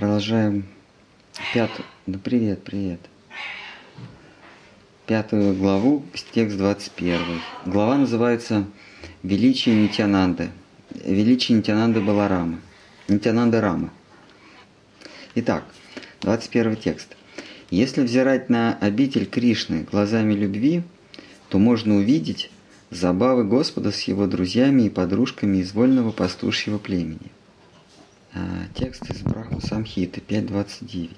Продолжаем пятую. Да привет, привет. Пятую главу, текст 21. Глава называется «Величие Нитянанды». Величие Нитянанды Баларамы. Нитянанды Рамы. Итак, 21 текст. Если взирать на обитель Кришны глазами любви, то можно увидеть забавы Господа с его друзьями и подружками из вольного пастушьего племени. А, текст из Брахма Самхиты 5.29.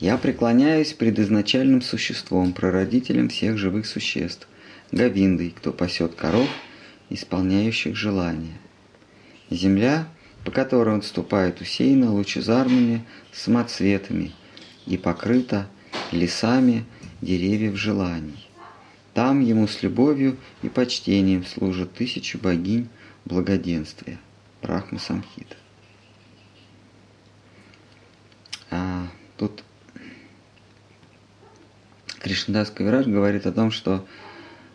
Я преклоняюсь пред изначальным существом, прародителем всех живых существ, Гавиндой, кто пасет коров, исполняющих желания. Земля, по которой он ступает, усеяна лучезарными самоцветами и покрыта лесами деревьев желаний. Там ему с любовью и почтением служат тысячи богинь благоденствия. Брахма Самхита. А, тут Кришнадас Кавирадж говорит о том, что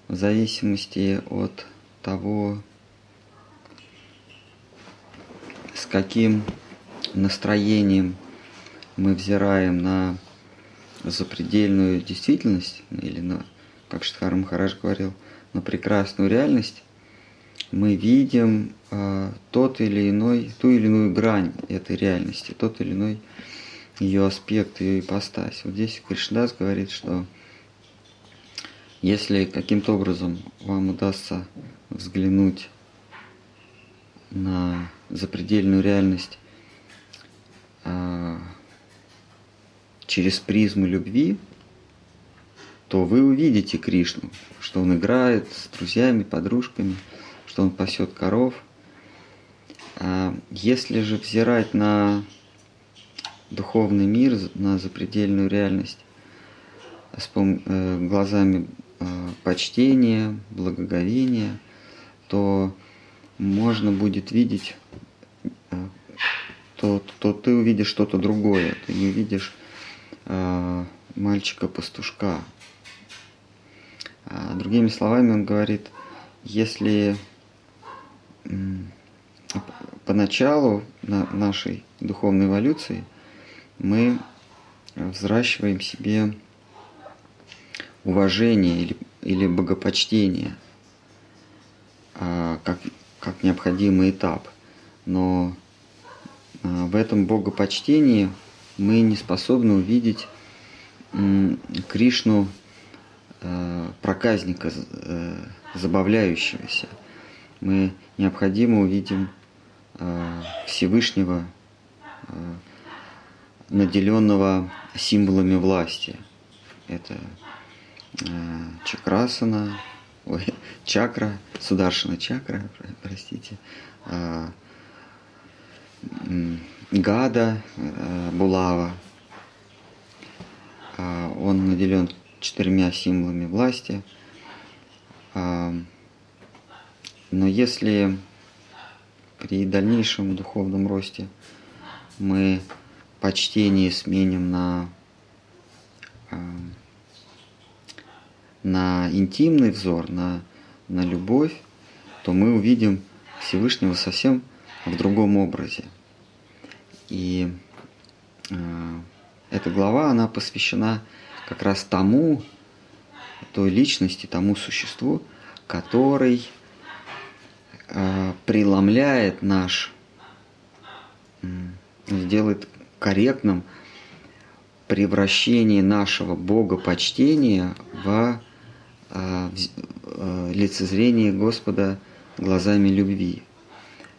в зависимости от того, с каким настроением мы взираем на запредельную действительность, или на, как Штхар Махарадж говорил, на прекрасную реальность, мы видим тот или иной, ту или иную грань этой реальности, тот или иной ее аспект, ее ипостась. Вот здесь Кришнадас говорит, что если каким-то образом вам удастся взглянуть на запредельную реальность а, через призму любви, то вы увидите Кришну, что он играет с друзьями, подружками, что он пасет коров. А если же взирать на духовный мир, на запредельную реальность с э, глазами Э, почтения, благоговения, то можно будет видеть, э, то, то ты увидишь что-то другое, ты не увидишь мальчика-пастушка. А другими словами, он говорит, если поначалу на нашей духовной эволюции мы взращиваем себе уважение или, или богопочтение а, как, как необходимый этап. Но а, в этом богопочтении мы не способны увидеть Кришну а, проказника, а, забавляющегося. Мы необходимо увидим Всевышнего, а, наделенного символами власти. Это Э, чакрасана, ой, чакра, сударшина чакра, простите, э, гада, э, булава. Он наделен четырьмя символами власти. Но если при дальнейшем духовном росте мы почтение сменим на на интимный взор, на, на любовь, то мы увидим Всевышнего совсем в другом образе. И э, эта глава, она посвящена как раз тому, той личности, тому существу, который преломляет наш, э, сделает корректным превращение нашего богопочтения в а, а, лицезрение Господа глазами любви.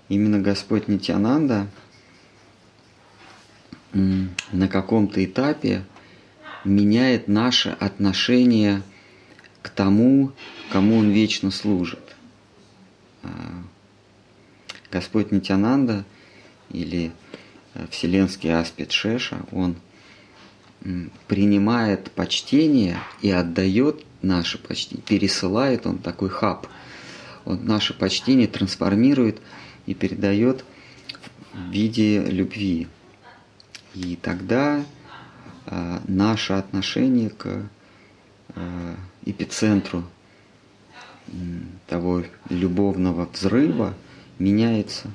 Именно Господь Нитянанда на каком-то этапе меняет наше отношение к тому, кому Он вечно служит. А, Господь Нитянанда или э, Вселенский аспект Шеша, он принимает почтение и отдает наше почтение, пересылает он такой хаб. Он наше почтение трансформирует и передает в виде любви. И тогда э, наше отношение к э, эпицентру того любовного взрыва меняется.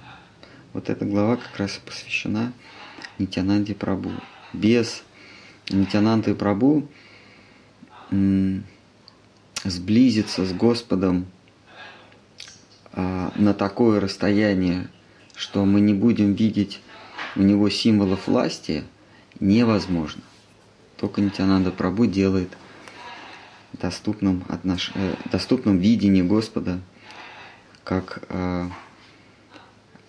Вот эта глава как раз посвящена Нитянанде Прабу. Без Нитянанды Прабу сблизиться с Господом а, на такое расстояние, что мы не будем видеть у него символов власти, невозможно. Только Нитянанда Прабу делает доступным, отнош... Э, доступным видение Господа как э,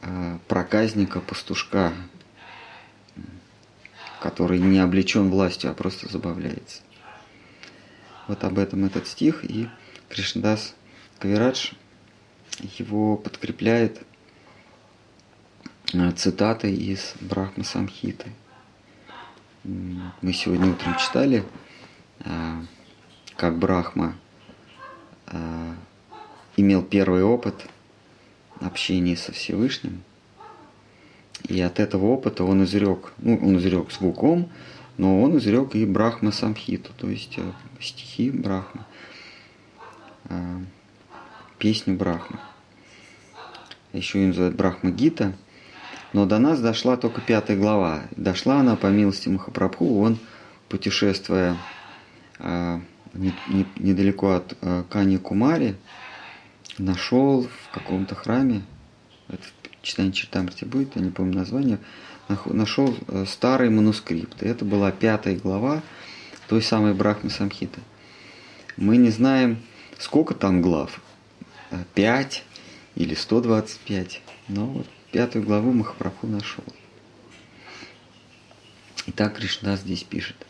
э, проказника, пастушка, который не облечен властью, а просто забавляется. Вот об этом этот стих, и Кришнадас Кавирадж его подкрепляет э, цитатой из Брахма Самхиты. Мы сегодня утром читали, э, как Брахма э, имел первый опыт общения со Всевышним. И от этого опыта он изрек, ну, он изрек звуком, но он изрек и Брахма Самхиту, то есть э, стихи Брахмы, э, песню Брахмы. Еще ее называют Брахма Гита. Но до нас дошла только пятая глава. Дошла она по милости Махапрабху, он, путешествуя недалеко от Кани Кумари, нашел в каком-то храме, это в читании Чертамрти будет, я не помню название, нашел э, старый манускрипт. Это была пятая глава той самой Брахмы Самхиты. Мы не знаем, сколько там глав, 5 э, или 125, но вот пятую главу Махапрабху нашел. Итак, Кришна здесь пишет.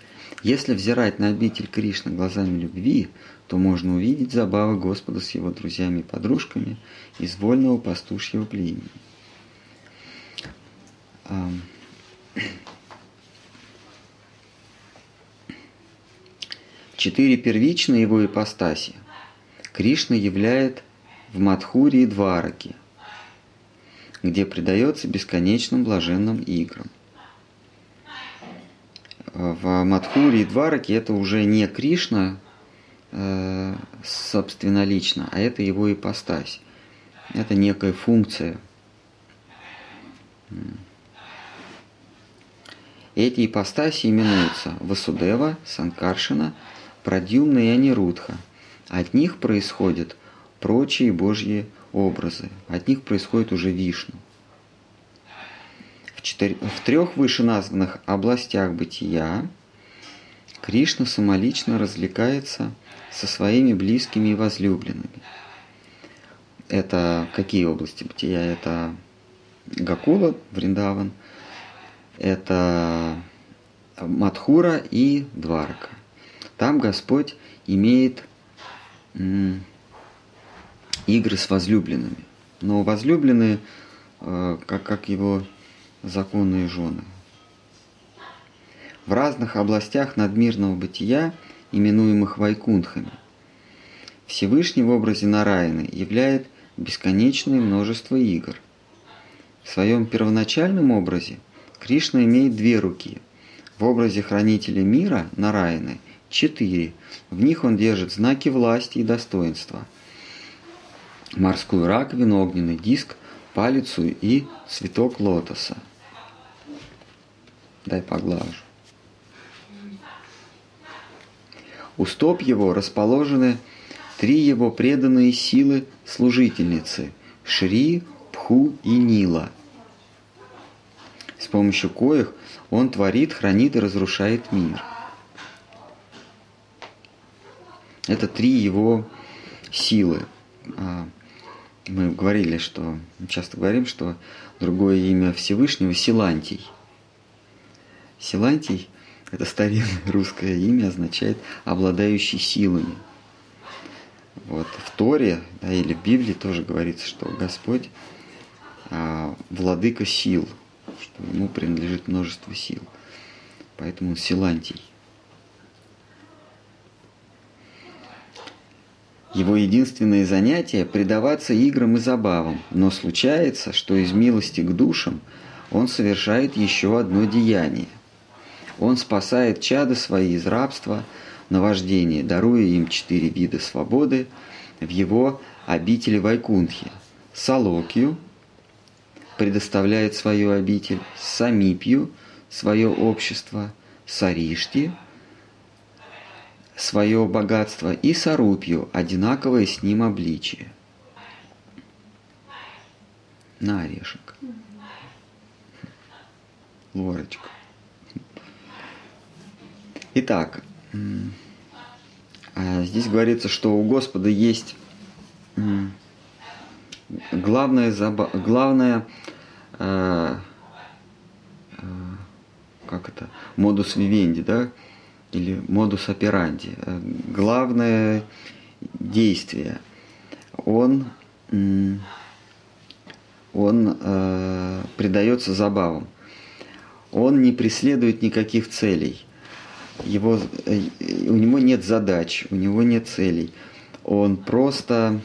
Если взирать на обитель Кришны глазами любви, то можно увидеть забавы Господа с его друзьями и подружками из вольного пастушьего племени. Четыре первичные его ипостаси Кришна являет в Мадхуре и Двараке, где предается бесконечным блаженным играм. В Мадхуре и Двараке это уже не Кришна, э, собственно лично, а это его ипостась. Это некая функция. Эти ипостаси именуются Васудева, Санкаршина, Прадюмна и Анирудха. От них происходят прочие божьи образы. От них происходит уже Вишну. Четыр... в трех вышеназванных областях бытия Кришна самолично развлекается со своими близкими и возлюбленными. Это какие области бытия? Это Гакула, Вриндаван – это Мадхура и Дварка. Там Господь имеет игры с возлюбленными. Но возлюбленные, э, как, как его законные жены. В разных областях надмирного бытия, именуемых вайкунхами, Всевышний в образе Нараяны являет бесконечное множество игр. В своем первоначальном образе Кришна имеет две руки. В образе хранителя мира, Нараяны, четыре. В них он держит знаки власти и достоинства. Морскую раковину, огненный диск, палицу и цветок лотоса. Дай поглажу. У стоп его расположены три его преданные силы служительницы – Шри, Пху и Нила – с помощью коих он творит, хранит и разрушает мир. Это три его силы. А, мы говорили, что часто говорим, что другое имя Всевышнего – Силантий. Силантий – это старинное русское имя, означает «обладающий силами». Вот в Торе да, или в Библии тоже говорится, что Господь а, владыка сил – что ему принадлежит множество сил. Поэтому он силантий. Его единственное занятие – предаваться играм и забавам, но случается, что из милости к душам он совершает еще одно деяние. Он спасает чада свои из рабства, наваждения, даруя им четыре вида свободы в его обители Вайкунхи – Салокию, предоставляет свою обитель, Самипью – свое общество, Саришти – свое богатство и Сарупью – одинаковое с ним обличие. На орешек. Ложечку. Итак, а здесь говорится, что у Господа есть главное, главное э, э, как это, модус вивенди, да, или модус операнди. Э, главное действие. Он, он предается забавам. Он не преследует никаких целей. Его, у него нет задач, у него нет целей. Он просто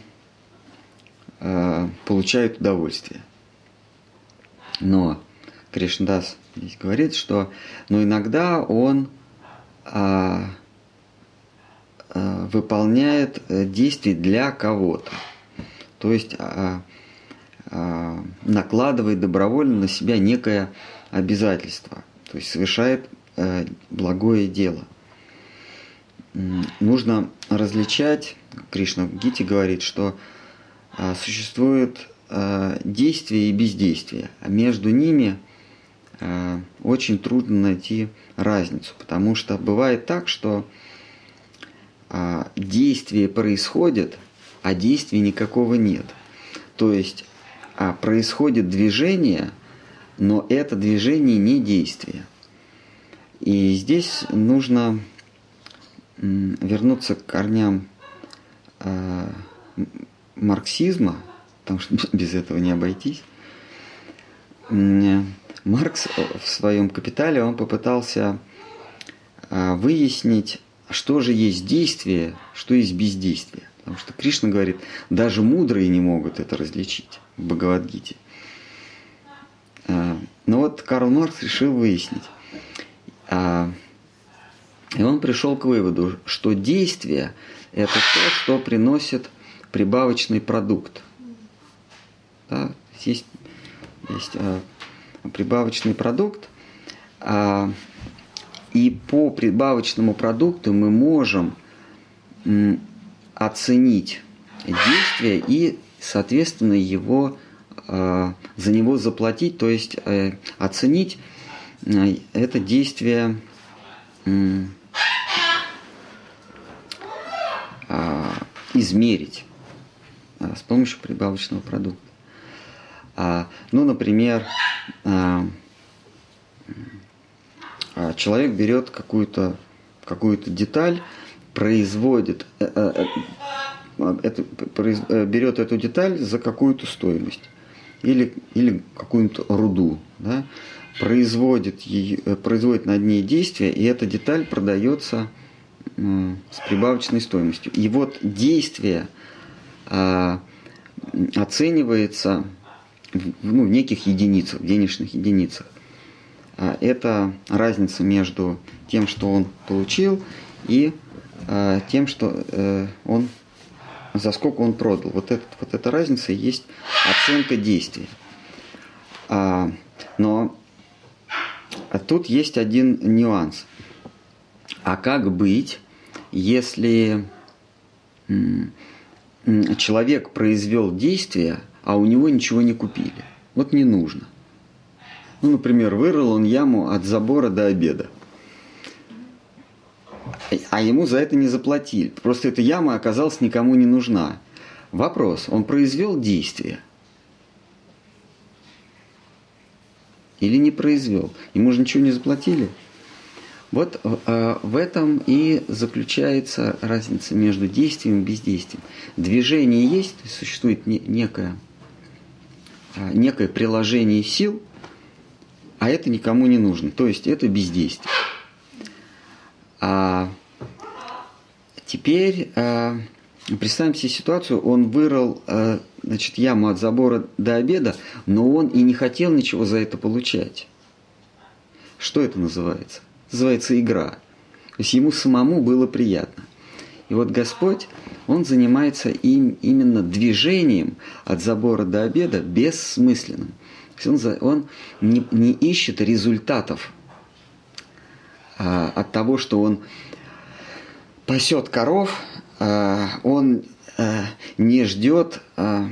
э, получает удовольствие. Но Кришнадас здесь говорит, что но иногда он а, а, выполняет э, действия для кого-то. То есть а, а, накладывает добровольно на себя некое обязательство. То есть совершает благое дело. Нужно различать, Кришна в Гите говорит, что а, существует а, действие и бездействие, а между ними а, очень трудно найти разницу, потому что бывает так, что действие происходит, а действия никакого нет. То есть происходит движение, но это движение не действие. И здесь нужно вернуться к корням марксизма, потому что без этого не обойтись, Маркс в своем «Капитале» он попытался а, выяснить, что же есть действие, что есть бездействие. Потому что Кришна говорит, даже мудрые не могут это различить в Бхагавадгите. А, но вот Карл Маркс решил выяснить. А, и он пришел к выводу, что действие – это то, что приносит – прибавочный продукт. Да, есть есть а, прибавочный продукт, а, и по прибавочному продукту мы можем оценить действие и, соответственно, его за него заплатить, то есть а, оценить это действие а, измерить. А, с помощью прибавочного продукта. А, ну, например, человек берет какую-то какую деталь, производит, э, э, э, это, берет эту деталь за какую-то стоимость или, или какую-то руду, да, производит, ее, производит над ней действие, и эта деталь продается с прибавочной стоимостью. И вот действие – а, оценивается в ну, неких единицах, в денежных единицах. А, это разница между тем, что он получил, и а, тем, что э, он за сколько он продал. Вот, этот, вот эта разница и есть оценка действия. Но тут есть один нюанс. А как быть, если человек произвел действие, а у него ничего не купили. Вот не нужно. Ну, например, вырыл он яму от забора до обеда. А ему за это не заплатили. Просто эта яма оказалась никому не нужна. Вопрос, он произвел действие? Или не произвел? Ему же ничего не заплатили? Вот э, в этом и заключается разница между действием и бездействием. Движение есть, то есть существует не, некое, э, некое приложение сил, а это никому не нужно. То есть это бездействие. А теперь э, представим себе ситуацию, он вырыл э, значит, яму от забора до обеда, но он и не хотел ничего за это получать. Что это называется? называется игра. То есть ему самому было приятно. И вот Господь, Он занимается им именно движением от забора до обеда бессмысленным. Он, он не, не ищет результатов а, от того, что он пасет коров, а, он не ждет, а,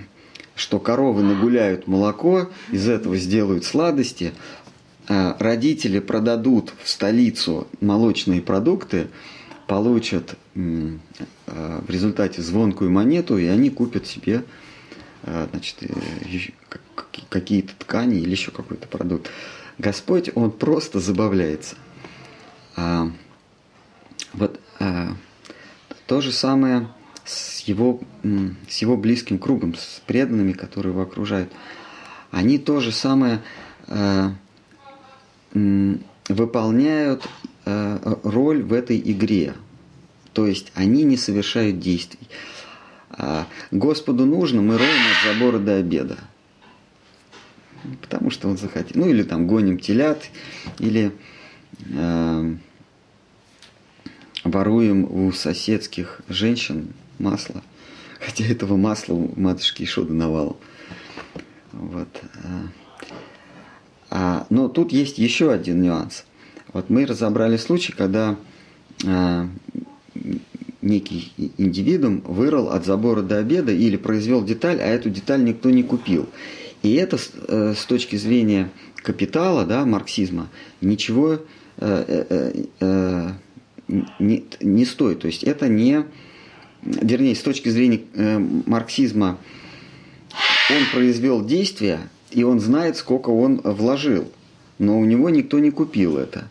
что коровы нагуляют молоко, из этого сделают сладости, а, родители продадут в столицу молочные продукты, получат а, в результате звонкую монету, и они купят себе а, значит, э, какие-то ткани или еще какой-то продукт. Господь, Он просто забавляется. А, вот то же самое с его, с его близким кругом, с преданными, которые его окружают. Они то же самое а, выполняют а, роль в этой игре. То есть они не совершают действий. А Господу нужно, мы роем от забора до обеда. Потому что он захотел. Ну или там гоним телят, или э, воруем у соседских женщин масло. Хотя этого масла у матушки Ишоды навалом. Вот. Э. А, но тут есть еще один нюанс. Вот мы разобрали случай, когда а, некий индивидуум вырыл от забора до обеда или произвел деталь, а эту деталь никто не купил. И это с, э, точки зрения капитала, да, марксизма, ничего э, э, э, не, не стоит. То есть это не, вернее, с точки зрения э, марксизма, он произвел действие, и он знает, сколько он вложил, но у него никто не купил это.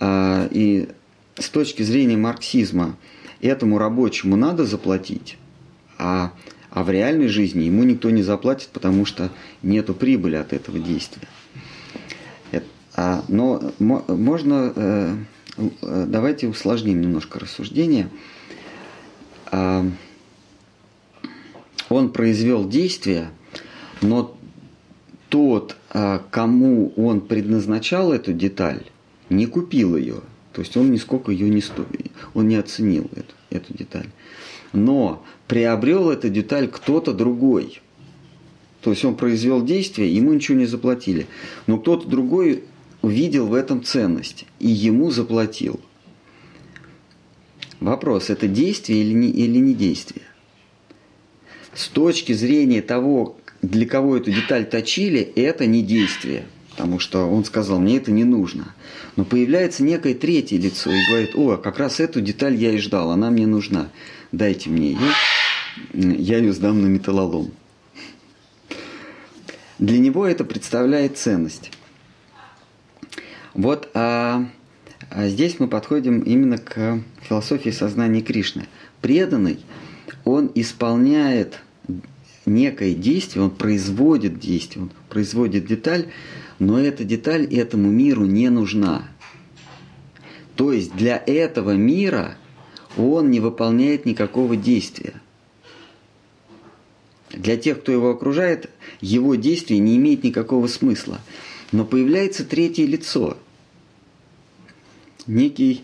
А, и с точки зрения марксизма этому рабочему надо заплатить, а, а в реальной жизни ему никто не заплатит, потому что нету прибыли от этого действия. А, но можно, э, э, давайте усложним немножко рассуждение. Он произвел действие, но тот, а, кому он предназначал эту деталь, не купил ее. То есть он нисколько ее не стоит, он не оценил эту, эту деталь. Но приобрел эту деталь кто-то другой. То есть он произвел действие, ему ничего не заплатили. Но кто-то другой увидел в этом ценность и ему заплатил. Вопрос, это действие или не, или не действие? С точки зрения того, для кого эту деталь точили, это не действие. Потому что он сказал, мне это не нужно. Но появляется некое третье лицо и говорит, о, как раз эту деталь я и ждал, она мне нужна. Дайте мне ее, я ее сдам на металлолом. Для него это представляет ценность. Вот а, а здесь мы подходим именно к философии сознания Кришны. Преданный, он исполняет некое действие, он производит действие, он производит деталь, но эта деталь этому миру не нужна. То есть для этого мира он не выполняет никакого действия. Для тех, кто его окружает, его действие не имеет никакого смысла. Но появляется третье лицо. Некий,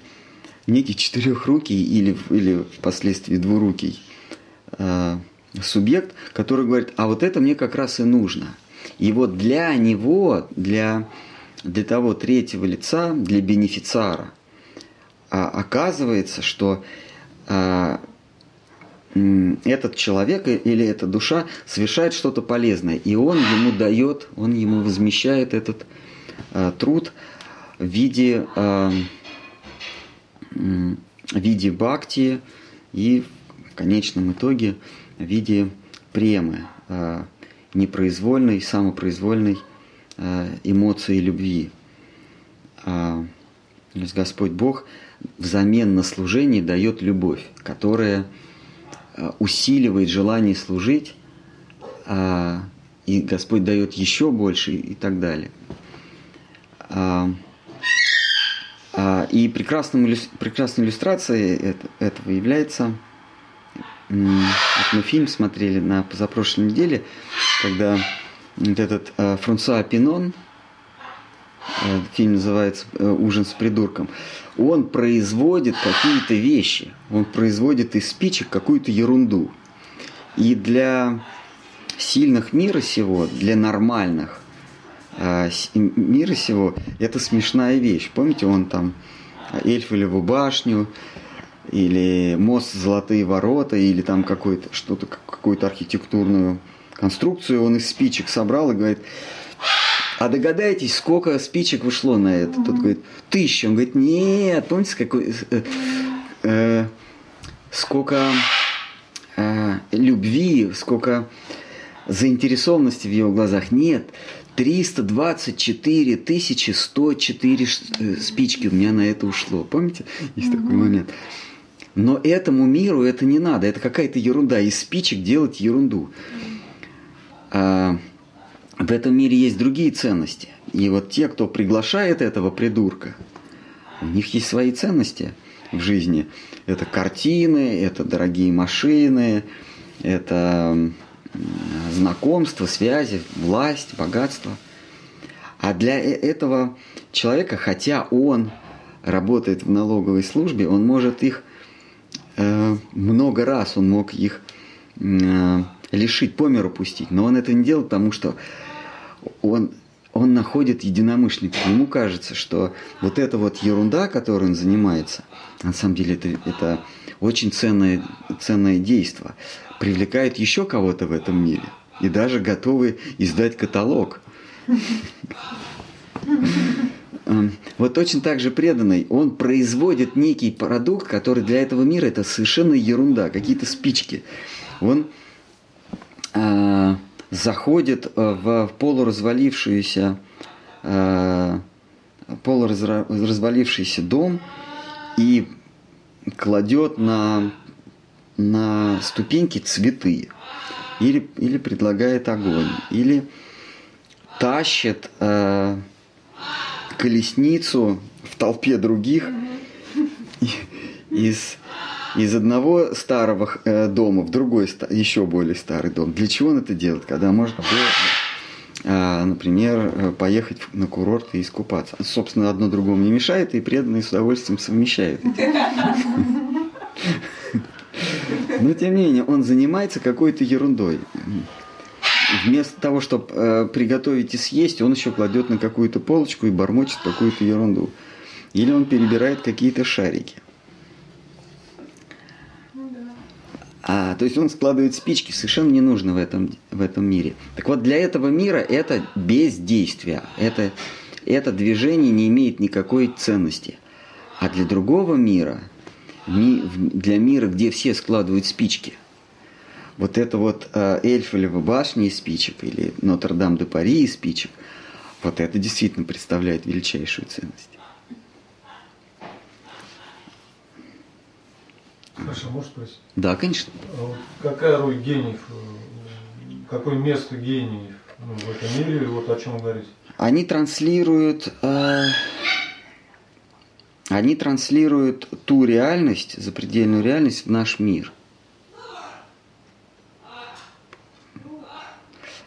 некий четырехрукий или, или впоследствии двурукий э, субъект, который говорит, а вот это мне как раз и нужно – и вот для него, для, для того третьего лица, для бенефициара, а, оказывается, что а, этот человек или эта душа совершает что-то полезное, и он ему дает, он ему возмещает этот а, труд в виде, а, в виде бхакти и в конечном итоге в виде премы. А, непроизвольной, самопроизвольной э, эмоции любви. А, то есть Господь Бог взамен на служение дает любовь, которая э, усиливает желание служить, а, и Господь дает еще больше и так далее. А, и прекрасной, прекрасной иллюстрацией этого является вот мы фильм смотрели на позапрошлой неделе, когда вот этот э, Франсуа Пинон, э, фильм называется э, «Ужин с придурком», он производит какие-то вещи, он производит из спичек какую-то ерунду. И для сильных мира сего, для нормальных, мира сего – это смешная вещь. Помните, он там Эльфелеву башню, или мост Золотые ворота, или там какой-то, что-то, какую-то архитектурную конструкцию он из спичек собрал и говорит, а догадайтесь, сколько спичек вышло на это? Тот говорит, тысяча. Он говорит, нет, помните, какой, э, э, сколько э, любви, сколько заинтересованности в его глазах. Нет, 324 тысячи 104 э, спички у меня на это ушло. Помните? Есть такой момент. Но этому миру это не надо. Это какая-то ерунда. Из спичек делать ерунду. А, в этом мире есть другие ценности. И вот те, кто приглашает этого придурка, у них есть свои ценности в жизни. Это картины, это дорогие машины, это знакомства, связи, власть, богатство. А для э, этого человека, хотя он работает в налоговой службе, он может их э, много раз, он мог их э, лишить, по миру пустить. Но он это не делает, потому что он, он находит единомышленников. Ему кажется, что вот эта вот ерунда, которой он занимается, на самом деле это, это очень ценное, ценное действие привлекает еще кого-то в этом мире. И даже готовы издать каталог. Эм, вот точно так же преданный, он производит некий продукт, который для этого мира это совершенно ерунда, какие-то спички. Он э, заходит в полуразвалившуюся э, полуразвалившийся дом и кладет на на ступеньки цветы, или, или предлагает огонь, или тащит э, колесницу в толпе других из, из одного старого э, дома в другой, еще более старый дом. Для чего он это делает? Когда можно было, э, например, поехать на курорт и искупаться. Собственно, одно другому не мешает, и преданные с удовольствием совмещают. Но тем не менее, он занимается какой-то ерундой. Вместо того, чтобы э, приготовить и съесть, он еще кладет на какую-то полочку и бормочет какую-то ерунду. Или он перебирает какие-то шарики. А, то есть он складывает спички, совершенно не нужно в этом, в этом мире. Так вот, для этого мира это бездействие. Это, это движение не имеет никакой ценности. А для другого мира – для мира, где все складывают спички. Вот это вот э, Эльфелева башня из спичек или Нотр-Дам-де-Пари из спичек, вот это действительно представляет величайшую ценность. Хорошо, можешь спросить? Да, конечно. А какая роль гениев, э, какое место гениев ну, в этом мире, вот о чем вы говорите? Они транслируют э, они транслируют ту реальность, запредельную реальность в наш мир.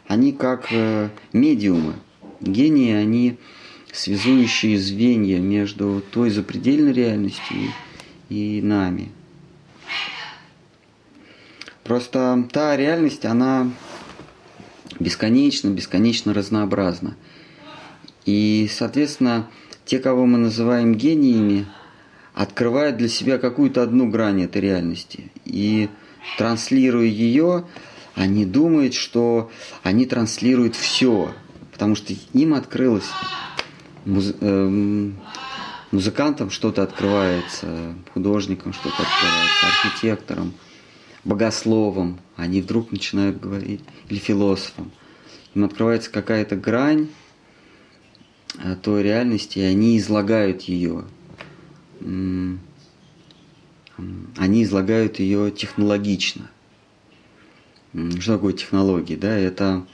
Они как э, медиумы. Гении, они связующие звенья между той запредельной реальностью и нами. Просто та реальность, она бесконечно, бесконечно разнообразна. И, соответственно, те, кого мы называем гениями, открывают для себя какую-то одну грань этой реальности. И транслируя ее, они думают, что они транслируют все, потому что им открылось, муз, э, музыкантам что-то открывается, художникам что-то открывается, архитекторам, богословам, они вдруг начинают говорить, или философам. Им открывается какая-то грань, той реальности, они излагают ее. Они излагают ее технологично. Что такое технологии? Да? Это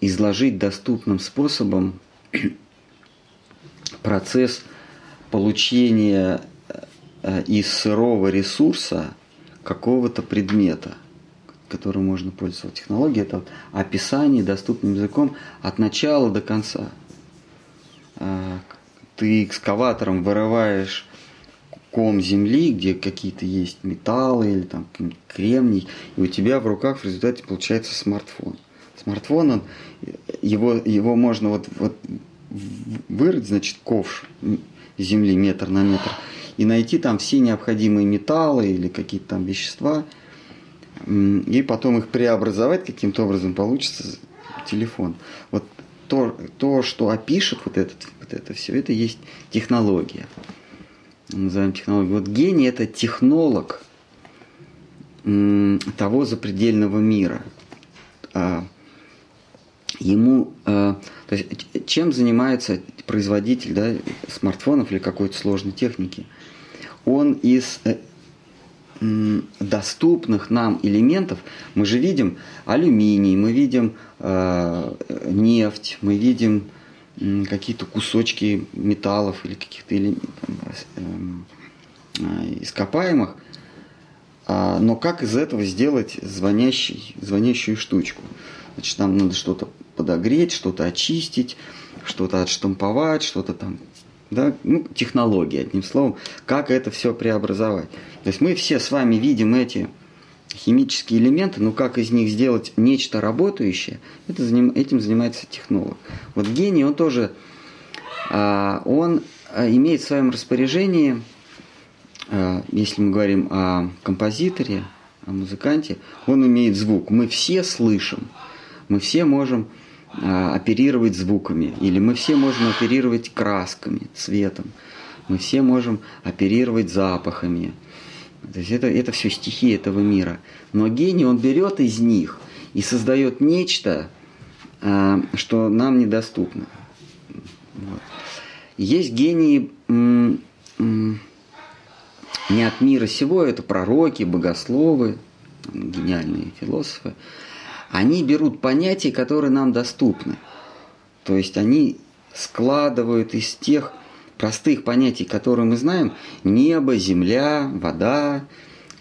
изложить доступным способом процесс получения э, из сырого ресурса какого-то предмета, которым можно пользоваться. Технология – это описание доступным языком от начала до конца – ты экскаватором вырываешь ком земли, где какие-то есть металлы или там кремний, и у тебя в руках в результате получается смартфон. Смартфон, он, его, его можно вот, вот вырыть, значит, ковш земли метр на метр и найти там все необходимые металлы или какие-то там вещества, и потом их преобразовать каким-то образом получится телефон. Вот то, то что опишет вот, этот, вот это все, это есть технология. Мы называем технологию. Вот гений – это технолог того запредельного мира. А, ему, а, то есть, чем занимается производитель да, смартфонов или какой-то сложной техники? Он из э, доступных нам элементов, мы же видим алюминий, мы видим э, нефть, мы видим э, какие-то кусочки металлов или каких-то э, э, ископаемых, а, но как из этого сделать звонящий, звонящую штучку? Значит, нам надо что-то подогреть, что-то очистить, что-то отштамповать, что-то там да, ну, технологии, одним словом, как это все преобразовать. То есть мы все с вами видим эти химические элементы, но как из них сделать нечто работающее, это, этим занимается технолог. Вот гений, он тоже, а, он а, имеет в своем распоряжении, а, если мы говорим о композиторе, о музыканте, он имеет звук. Мы все слышим, мы все можем оперировать звуками, или мы все можем оперировать красками, цветом, мы все можем оперировать запахами. То есть это, это все стихи этого мира. Но гений, он берет из них и создает нечто, а, что нам недоступно. Вот. Есть гении не от мира сего, это пророки, богословы, гениальные философы они берут понятия, которые нам доступны. То есть они складывают из тех простых понятий, которые мы знаем, небо, земля, вода,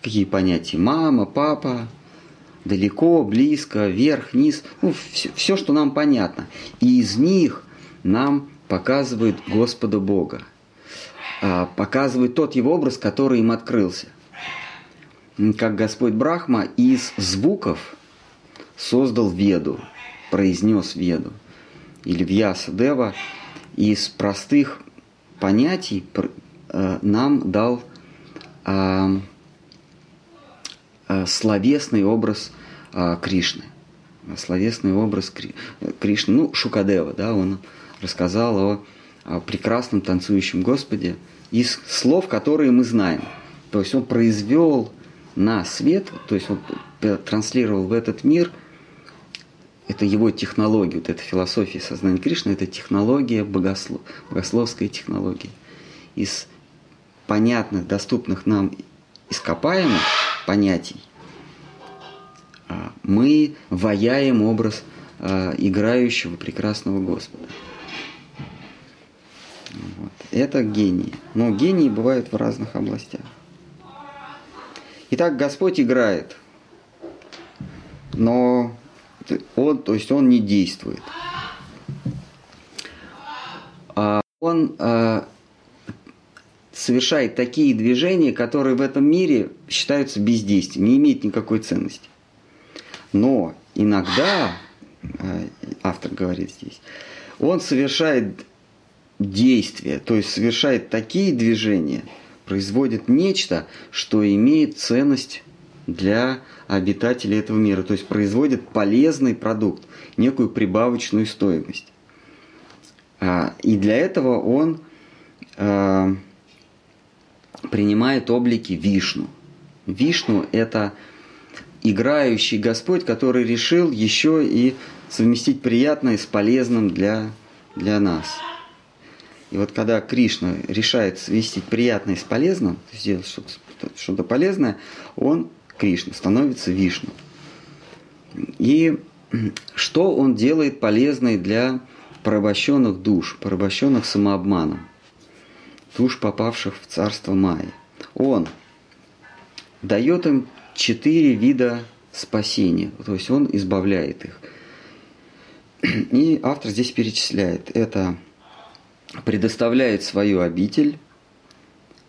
какие понятия, мама, папа, далеко, близко, вверх, вниз, ну, все, все, что нам понятно. И из них нам показывает Господа Бога, а, показывает тот его образ, который им открылся. Как Господь Брахма из звуков – создал Веду, произнес Веду, или Вьяса Дева, из простых понятий э, нам дал а, а, словесный образ а, Кришны. Словесный образ Кришны, ну, Шукадева, да, он рассказал о прекрасном танцующем Господе из слов, которые мы знаем. То есть он произвел на свет, то есть он транслировал в этот мир – это его технология, вот эта философия сознания Кришны, это технология, богослов, богословская технология. Из понятных, доступных нам ископаемых понятий а, мы ваяем образ а, играющего прекрасного Господа. Вот. Это гений. Но гении бывают в разных областях. Итак, Господь играет, но он, то есть он не действует. А он а, совершает такие движения, которые в этом мире считаются бездействием, не имеют никакой ценности. Но иногда, а, автор говорит здесь, он совершает действия, то есть совершает такие движения, производит нечто, что имеет ценность для обитателей этого мира, то есть производит полезный продукт, некую прибавочную стоимость. А, и для этого он а, принимает облики Вишну. Вишну – это играющий Господь, который решил еще и совместить приятное с полезным для, для нас. И вот когда Кришна решает совместить приятное с полезным, сделать что-то что полезное, он Кришна, становится Вишну. И что он делает полезной для порабощенных душ, порабощенных самообманом, душ, попавших в царство Майи? Он дает им четыре вида спасения, то есть он избавляет их. И автор здесь перечисляет. Это предоставляет свою обитель,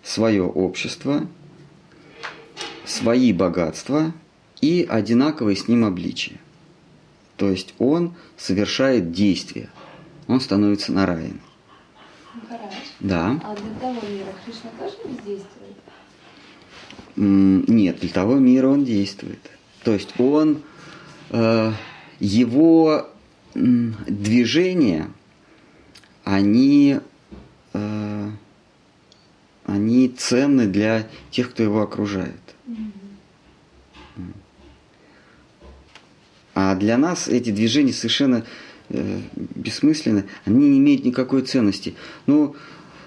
свое общество – свои богатства и одинаковое с ним обличие. То есть он совершает действие. Он становится нараем. Махарадж. Да. А для того мира Кришна тоже бездействует? М, Нет, для того мира он действует. То есть он, э, его движения, они, э, они ценны для тех, кто его окружает. А для нас эти движения совершенно э, бессмысленны, они не имеют никакой ценности. Ну,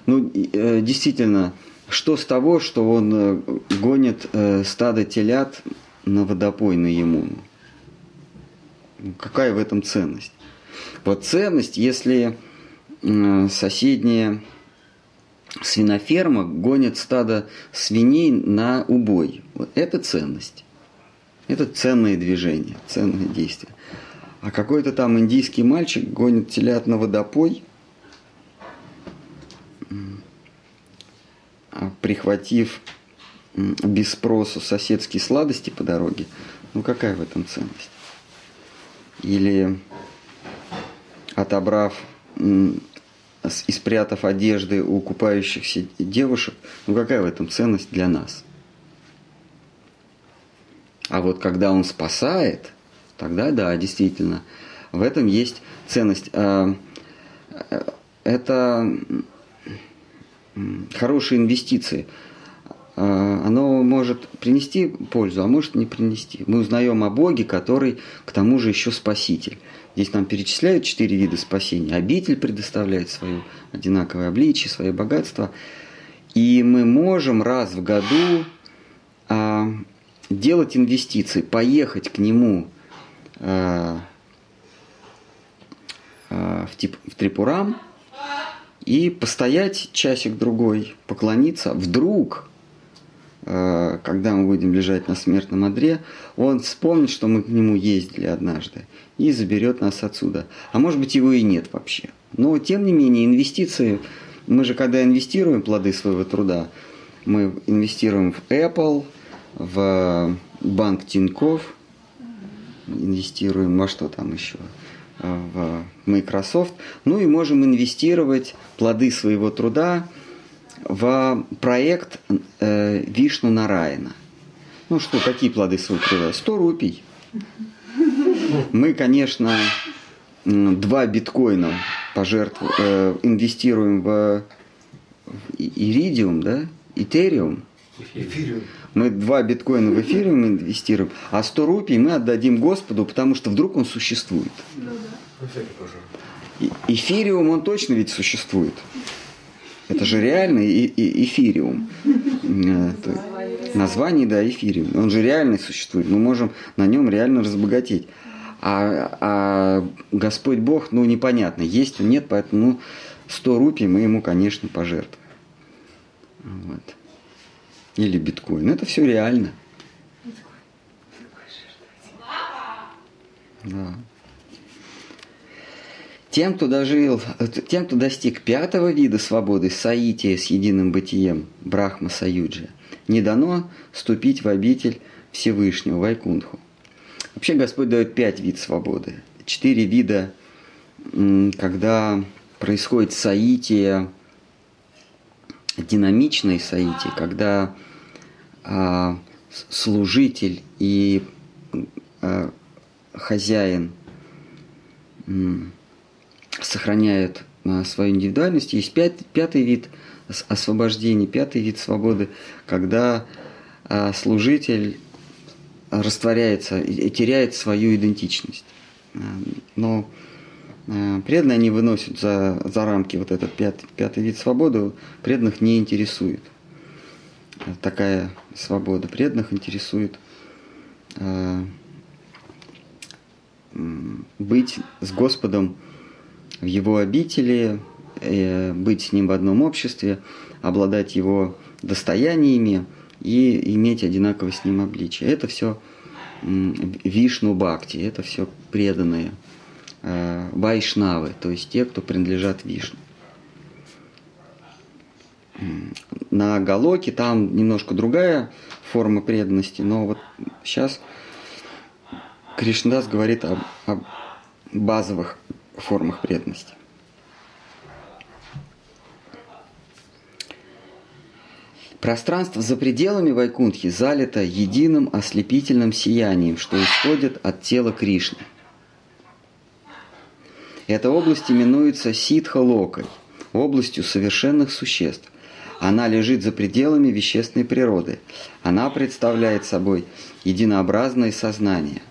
ну э, действительно, что с того, что он э, гонит э, стадо телят на водопой на? Ну, Какая в этом ценность? Вот ценность, если э, соседняя свиноферма гонит стадо свиней на убой. Вот это ценность. Это ценное движение, ценное действие. А какой-то там индийский мальчик гонит телят на водопой, а прихватив без спросу соседские сладости по дороге, ну какая в этом ценность? Или отобрав и спрятав одежды у купающихся девушек, ну какая в этом ценность для нас? А вот когда он спасает, тогда да, действительно, в этом есть ценность. А, э, Это хорошие инвестиции. А, Оно может принести пользу, а может не принести. Мы узнаем о Боге, который к тому же еще спаситель. Здесь нам перечисляют четыре вида спасения. Обитель предоставляет свое одинаковое обличие, свое богатство. И мы можем раз в году а, делать инвестиции, поехать к нему а, в, тип, в Трипурам и постоять часик-другой, поклониться. Вдруг, когда мы будем лежать на смертном одре, он вспомнит, что мы к нему ездили однажды и заберет нас отсюда. А может быть, его и нет вообще. Но, тем не менее, инвестиции, мы же когда инвестируем плоды своего труда, мы инвестируем в Apple, в банк Тиньков, инвестируем во что там еще, в Microsoft, ну и можем инвестировать плоды своего труда в проект э, Вишну Нараина. Ну что, какие плоды труда? 100 рупий. Мы, конечно, два биткоина пожертву, э, инвестируем в, в иридиум, да, этериум. Эфириум. Мы два биткоина в эфириум инвестируем, а 100 рупий мы отдадим Господу, потому что вдруг он существует. Пожар. И- Эфириум, он точно ведь существует. Это же реальный и- и- эфириум. Э, Название, да, эфириум. Он же реально существует. Мы можем на нем реально разбогатеть. А, а Господь Бог, ну, непонятно, есть он, нет, поэтому ну, 100 рупий мы ему, конечно, пожертвуем. Вот. Или биткоин. Это все реально. Да. Тем, кто дожил, тем, кто достиг пятого вида свободы, саития с единым бытием, брахма саюджи, не дано ступить в обитель Всевышнего, Вайкунху. Вообще Господь дает пять вид свободы. Четыре вида, когда происходит саития, динамичное саитие, когда а, служитель и а, хозяин сохраняют а, свою индивидуальность. Есть пят- пятый вид ос- освобождения, пятый вид свободы, когда а, служитель растворяется и теряет свою идентичность. А, Но преданные они выносят за, за рамки вот этот пят- пятый вид свободы, преданных не интересует такая свобода. Преданных интересует быть с Господом в Его обители, э, быть с Ним в одном обществе, обладать Его достояниями и иметь одинаково с Ним обличие. Это все Вишну Бхакти, это все преданные э, вайшнавы, то есть те, кто принадлежат Вишну. На Галоке там немножко другая форма преданности, но вот сейчас Кришнадас говорит об, об базовых формах преданности. Пространство за пределами Вайкунтхи залито единым ослепительным сиянием, что исходит от тела Кришны. Эта область именуется Ситха-Локой, областью совершенных существ. Она лежит за пределами вещественной природы. Она представляет собой единообразное сознание.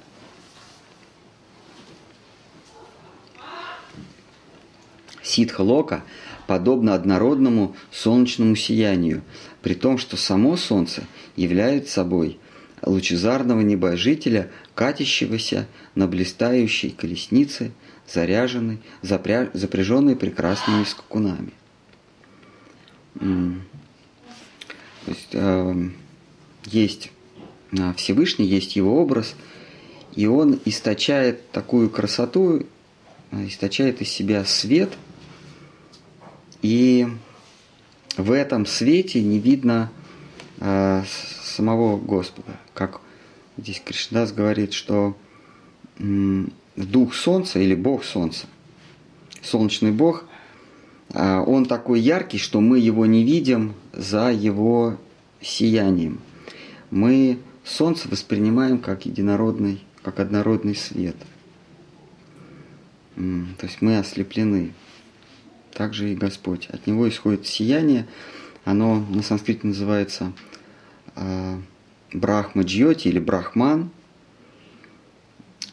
Ситха-Лока подобно однородному солнечному сиянию, при том, что само Солнце является собой лучезарного небожителя, катящегося на блистающей колеснице, заряженной, запря... запряженной прекрасными скакунами. То есть, э, есть а, Всевышний, есть его образ, и он источает такую красоту, а, источает из себя свет, и в этом свете не видно э, самого Господа. Как здесь Кришнадас говорит, что э, дух солнца или бог солнца, солнечный бог, э, он такой яркий, что мы его не видим за его сиянием. Мы солнце воспринимаем как единородный, как однородный свет. То есть мы ослеплены также и Господь. От него исходит сияние, оно на санскрите называется э, Брахма Джьоти или Брахман,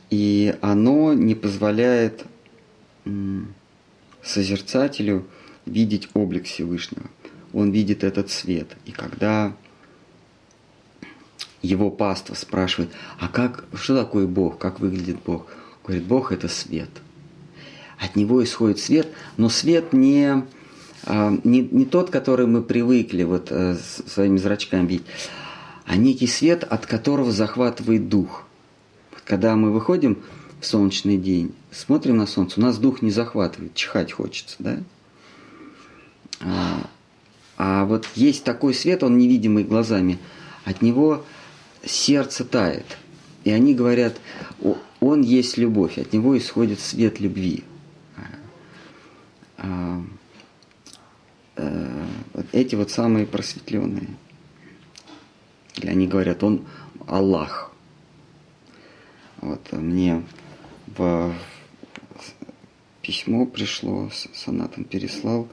и оно не позволяет созерцателю видеть облик Всевышнего. Он видит этот свет. И когда его паства спрашивает, а как, что такое Бог, как выглядит Бог? Говорит, Бог это свет – от него исходит свет, но свет не, а, не, не тот, который мы привыкли вот э, своими зрачками видеть, а некий свет, от которого захватывает дух. Когда мы выходим в солнечный день, смотрим на солнце, у нас дух не захватывает, чихать хочется, да? А, а вот есть такой свет, он невидимый глазами, от него сердце тает. И они говорят, он есть любовь, от него исходит свет любви. А, э, вот эти вот самые просветленные. Или они говорят, он Аллах. Вот мне в письмо пришло, Санатом переслал,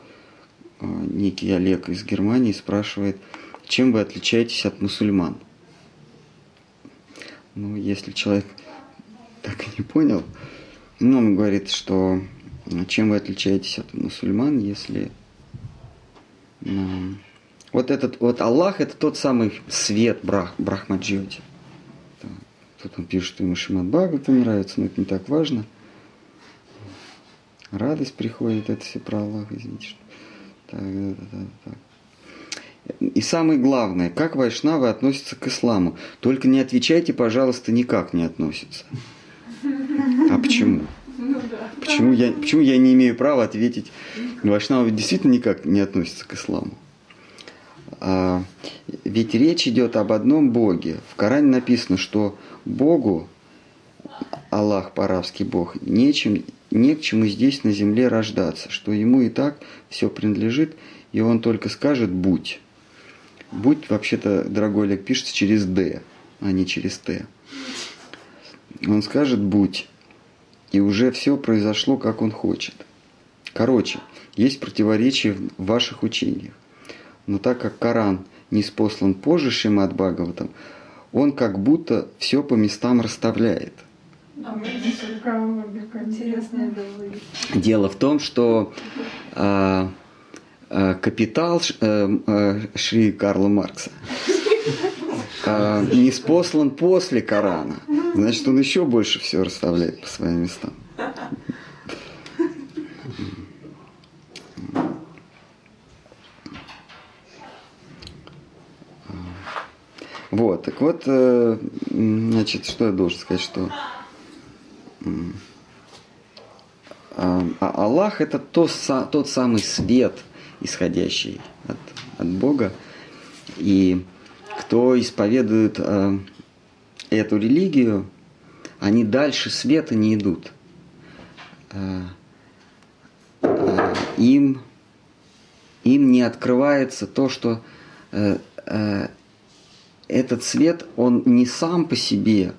э, некий Олег из Германии спрашивает, чем вы отличаетесь от мусульман? Ну, если человек так и не понял, ну, он говорит, что чем вы отличаетесь от мусульман, если... Ну, вот этот вот Аллах это тот самый свет Брах, Брахмаджиоти. Тут он пишет, что ему Шимат Бхагавата нравится, но это не так важно. Радость приходит, это все про Аллаха, извините. Так, так, так, так. И самое главное, как вайшнавы относятся к исламу. Только не отвечайте, пожалуйста, никак не относятся. А почему? Почему я, почему я не имею права ответить? Вайшнава действительно никак не относится к исламу. А, ведь речь идет об одном Боге. В Коране написано, что Богу, Аллах, паравский Бог, нечем, не к чему здесь на земле рождаться, что ему и так все принадлежит, и он только скажет «будь». «Будь» вообще-то, дорогой Олег, пишется через «д», а не через «т». Он скажет «будь» и уже все произошло, как он хочет. Короче, есть противоречия в ваших учениях. Но так как Коран не спослан позже Шимат Бхагаватам, он как будто все по местам расставляет. Дело в том, что э, э, капитал э, э, Шри Карла Маркса э, не спослан после Корана. Значит, он еще больше все расставляет по своим местам. Вот, так вот, э, значит, что я должен сказать, что а, а Аллах это то, тот самый свет, исходящий от, от Бога. И кто исповедует э, эту религию, они дальше света не идут. э, э, им, им не открывается то, что э, э, этот свет, он не сам по себе,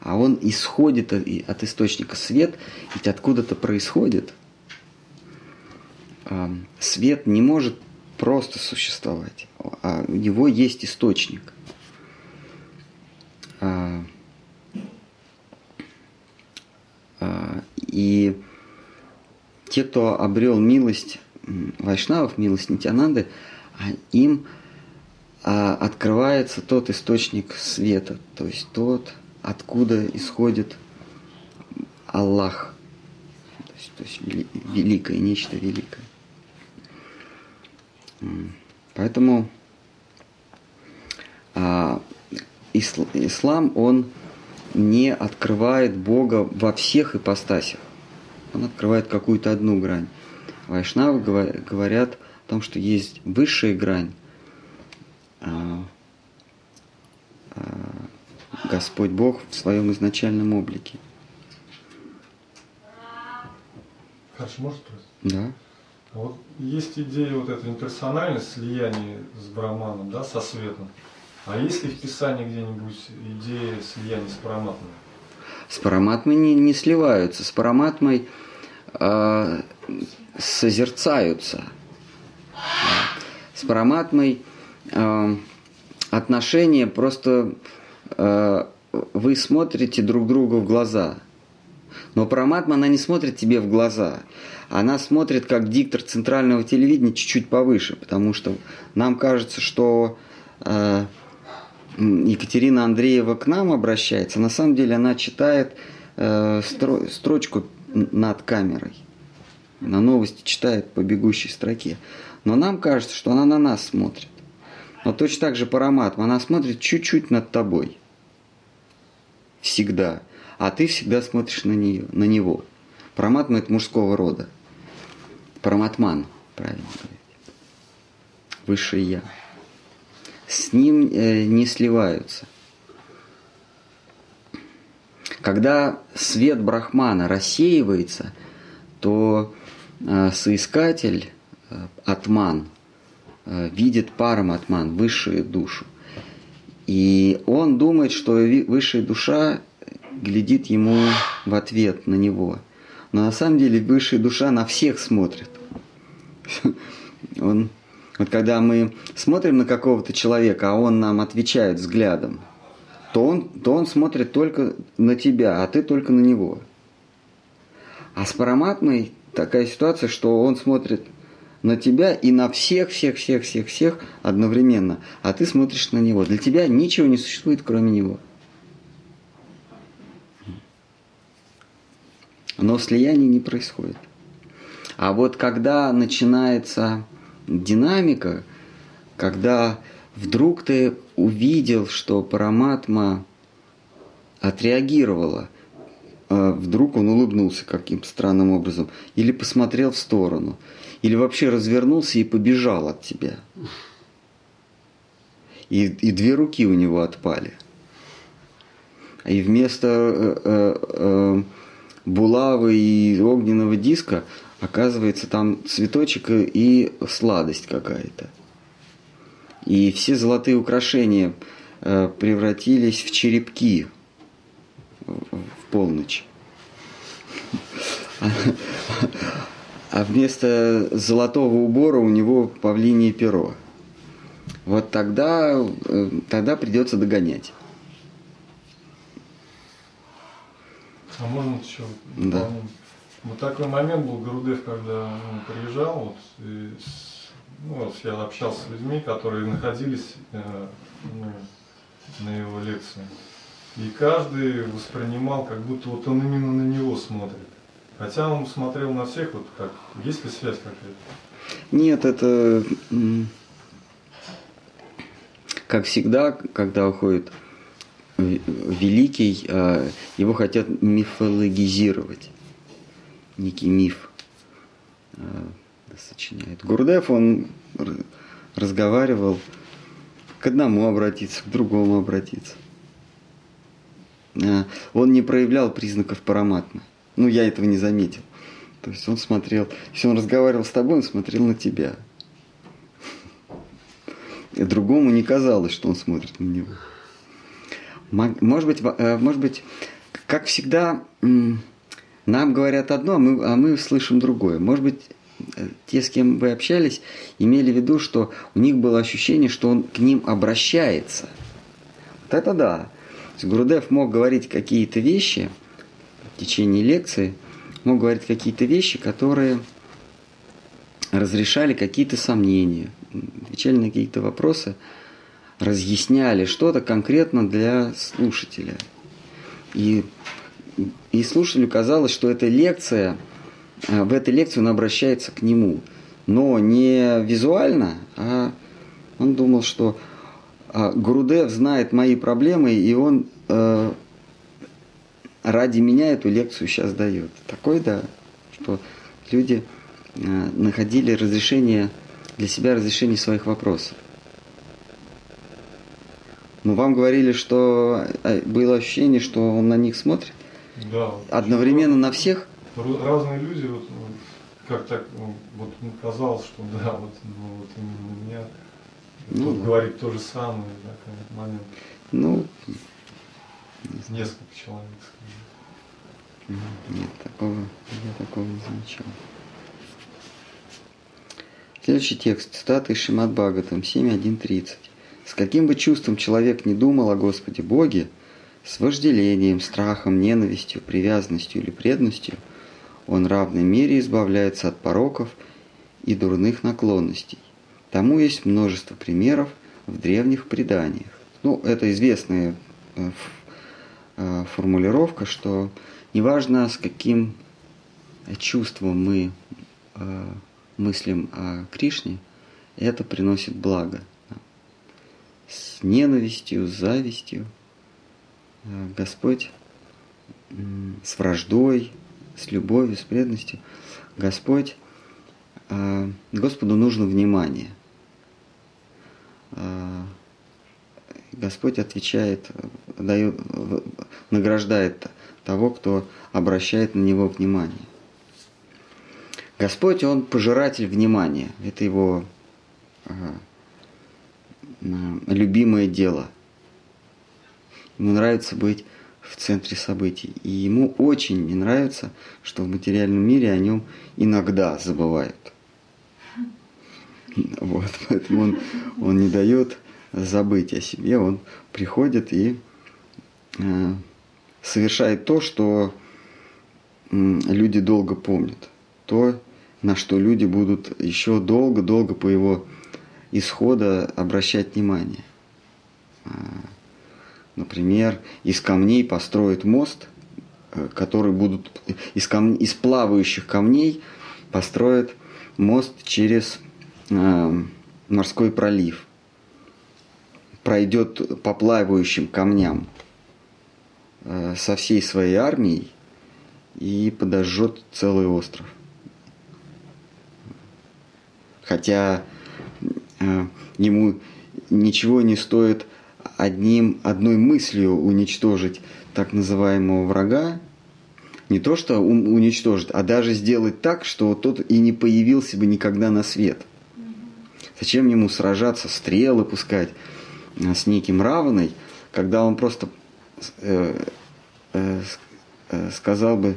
а он исходит от, источника. Свет ведь откуда-то происходит. Э, свет не может просто существовать, у него есть источник. А, а, и те, кто обрел милость Вайшнавов, милость Нитянанды, а им а, открывается тот источник света, то есть тот, откуда исходит Аллах, то есть, то есть великое, нечто великое. Поэтому а, ислам, он не открывает Бога во всех ипостасях. Он открывает какую-то одну грань. Вайшнавы говорят о том, что есть высшая грань. А, а, Господь Бог в своем изначальном облике. Хорошо, может? Да. Вот есть идея вот этой имперсональной слияния с Браманом, да, со светом. А есть ли в Писании где-нибудь идея слияния с Параматмой? С Параматмой не, не сливаются. С Параматмой э, созерцаются. С Параматмой э, отношения просто э, вы смотрите друг другу в глаза. Но Параматма, она не смотрит тебе в глаза она смотрит как диктор центрального телевидения чуть-чуть повыше, потому что нам кажется, что э, Екатерина Андреева к нам обращается. На самом деле она читает э, стро, строчку над камерой. На новости читает по бегущей строке. Но нам кажется, что она на нас смотрит. Но точно так же Параматма, она смотрит чуть-чуть над тобой. Всегда. А ты всегда смотришь на, нее, на него. Параматма это мужского рода. Параматман, правильно говорить. Высшее Я. С ним э, не сливаются. Когда свет Брахмана рассеивается, то э, соискатель, э, Атман, э, видит Параматман, высшую душу. И он думает, что высшая душа глядит ему в ответ на него – но на самом деле высшая душа на всех смотрит. Он, вот когда мы смотрим на какого-то человека, а он нам отвечает взглядом, то он, то он смотрит только на тебя, а ты только на него. А с параматмой такая ситуация, что он смотрит на тебя и на всех, всех, всех, всех, всех одновременно, а ты смотришь на него. Для тебя ничего не существует, кроме него. но слияние не происходит. А вот когда начинается динамика, когда вдруг ты увидел, что параматма отреагировала, а вдруг он улыбнулся каким-то странным образом, или посмотрел в сторону, или вообще развернулся и побежал от тебя. И, и две руки у него отпали. И вместо э, э, э, булавы и огненного диска, оказывается там цветочек и сладость какая-то. И все золотые украшения э, превратились в черепки в полночь. А вместо золотого убора у него павлинье перо. Вот тогда, э, тогда придется догонять. А можно еще? Да. Вот такой момент был Грудев, когда он приезжал, вот, и, ну, вот я общался с людьми, которые находились э, ну, на его лекции. И каждый воспринимал, как будто вот он именно на него смотрит. Хотя он смотрел на всех, вот как, есть ли связь какая-то? Нет, это как всегда, когда уходит великий, а, его хотят мифологизировать. Некий миф а, сочиняет. Гурдев, он разговаривал, к одному обратиться, к другому обратиться. А, он не проявлял признаков параматмы. Ну, я этого не заметил. То есть он смотрел, если он разговаривал с тобой, он смотрел на тебя. И другому не казалось, что он смотрит на него. Может быть, э, может быть, как всегда, нам говорят одно, а мы, а мы слышим другое. Может быть, э, те, с кем вы общались, имели в виду, что у них было ощущение, что он к ним обращается. Вот это да. Гурудев мог говорить какие-то вещи в течение лекции, мог говорить какие-то вещи, которые разрешали какие-то сомнения, отвечали на какие-то вопросы, разъясняли что-то конкретно для слушателя. И, и слушателю казалось, что эта лекция, э, в этой лекции он обращается к нему. Но не визуально, а он думал, что а, Гурудев знает мои проблемы, и он э, ради меня эту лекцию сейчас дает. Такой, да, что люди э, находили разрешение для себя разрешение своих вопросов. Но вам говорили, что э, было ощущение, что он на них смотрит? Да. Одновременно на всех? Разные люди, вот, ну, как так, ну, вот казалось, что да, вот, ну, вот именно меня. Ну, Тут говорит то же самое, да, в момент. Ну, несколько человек. Нет, такого, я такого не замечал. Следующий текст. Цитата из Шимат Бхагаватам 7.1.30. С каким бы чувством человек не думал о Господе Боге, с вожделением, страхом, ненавистью, привязанностью или преданностью, он в равной мере избавляется от пороков и дурных наклонностей. Тому есть множество примеров в древних преданиях. Ну, это известная э, э, формулировка, что неважно, с каким чувством мы э, мыслим о Кришне, это приносит благо. С ненавистью, с завистью э, Господь с враждой, с любовью, с преданностью. Господь, э, Господу нужно внимание. Э, Господь отвечает, дает, награждает того, кто обращает на него внимание. Господь, Он пожиратель внимания. Это Его э, любимое дело. Ему нравится быть в центре событий. И ему очень не нравится, что в материальном мире о нем иногда забывают. Вот, поэтому он, он не дает забыть о себе, он приходит и э, совершает то, что э, люди долго помнят, то, на что люди будут еще долго-долго по его исхода обращать внимание. Например, из камней построят мост, э, который будут из, кам... из плавающих камней построят мост через э, морской пролив. Пройдет по плавающим камням э, со всей своей армией и подожжет целый остров. Хотя э, ему ничего не стоит одним, одной мыслью уничтожить так называемого врага, не то что уничтожить, а даже сделать так, что тот и не появился бы никогда на свет. Зачем ему сражаться, стрелы пускать э, с неким равной, когда он просто э, э, э, сказал бы,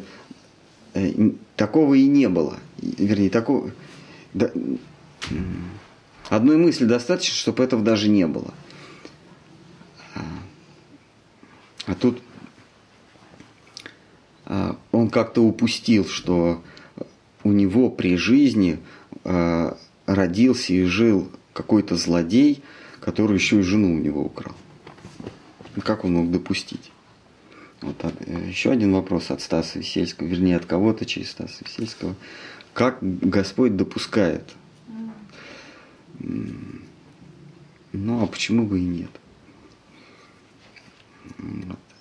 э, такого и не было. Вернее, такого... Да, Одной мысли достаточно, чтобы этого даже не было. А, тут а, он как-то упустил, что у него при жизни а, родился и жил какой-то злодей, который еще и жену у него украл. Как он мог допустить? Вот э, еще один вопрос от Стаса Весельского, вернее от кого-то через Стаса Весельского. Как Господь допускает ну, а почему бы и нет?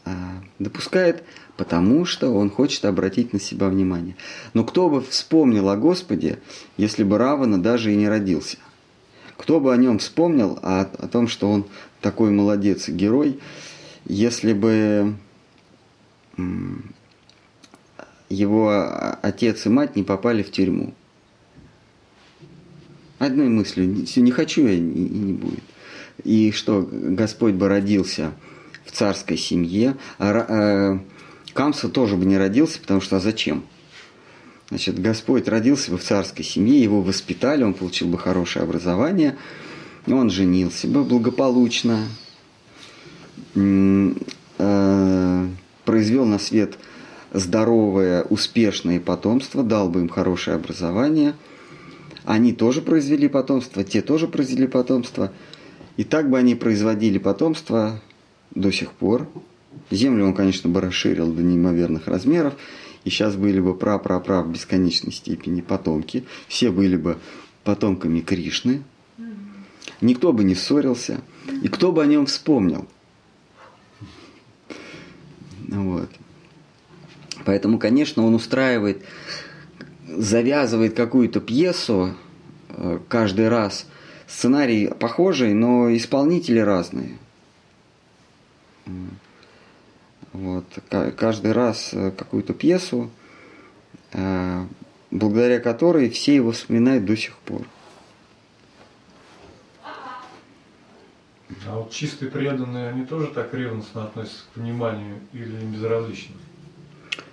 А допускает, потому что он хочет обратить на себя внимание. Но кто бы вспомнил о Господе, если бы Равана даже и не родился? Кто бы о нем вспомнил, о, о том, что он такой молодец герой, если бы его а, отец и мать не попали в тюрьму. Одной мыслью, не хочу я, и не будет. И что Господь бы родился в царской семье, а э, Камса тоже бы не родился, потому что а зачем? Значит, Господь родился бы в царской семье, его воспитали, он получил бы хорошее образование, он женился бы благополучно, э, произвел на свет здоровое, успешное потомство, дал бы им хорошее образование. Они тоже произвели потомство, те тоже произвели потомство. И так бы они производили потомство до сих пор. Землю он, конечно, бы расширил до неимоверных размеров. И сейчас были бы пра-пра-пра в бесконечной степени потомки. Все были бы потомками Кришны. Никто бы не ссорился. И кто бы о нем вспомнил. Вот. Поэтому, конечно, он устраивает, завязывает какую-то пьесу э, каждый раз. Сценарий похожий, но исполнители разные. Вот. Ка- Каждый раз э, какую-то пьесу, э, благодаря которой все его вспоминают до сих пор. А вот чистые преданные, они тоже так ревностно относятся к вниманию или безразлично?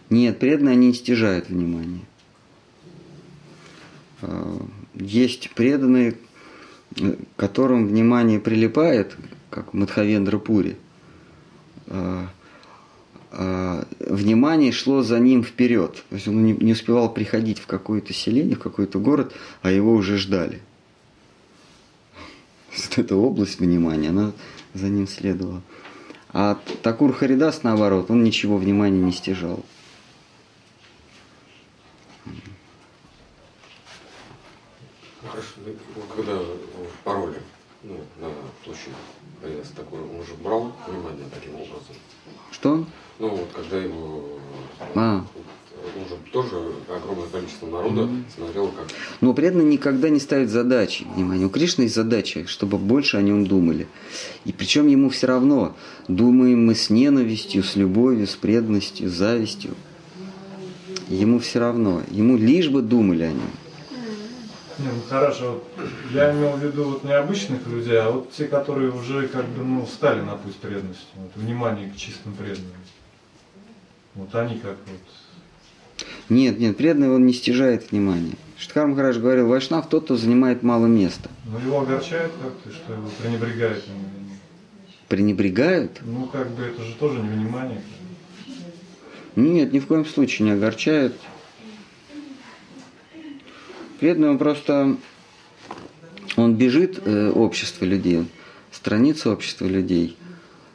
Нет, преданные они не стяжают внимания. Э, Есть преданные, которым внимание прилипает, как Мадхавендра Пури. Э, э, Внимание шло за ним вперед. То есть он не успевал приходить в какое-то селение, в какой-то город, а его уже ждали. Вот эта область внимания, она за ним следовала. А Такур Харидас, наоборот, он ничего внимания не стяжал. Хорошо, когда в пароле, ну, на площади появился такой, он же брал внимание таким образом. Что? Ну, вот когда его... А. Он же тоже огромное количество народа смотрел, как... Но преданный никогда не ставит задачи. Внимание, у Кришны есть задача, чтобы больше о нем думали. И причем ему все равно, думаем мы с ненавистью, с любовью, с преданностью, с завистью. Ему все равно. Ему лишь бы думали о нем. Не, ну хорошо, вот я имел в виду вот не обычных людей, а вот те, которые уже как бы ну, стали на путь преданности, вот, внимание к чистым преданным. Вот они как вот. Нет, нет, преданный он не стяжает внимания. Штхар Махарадж говорил, Вайшнав тот, кто занимает мало места. Ну его огорчает как-то, что его пренебрегают. им. Пренебрегают? Ну как бы это же тоже не внимание. Нет, ни в коем случае не огорчают. Преданный он просто, он бежит э, общество людей, страница общества людей.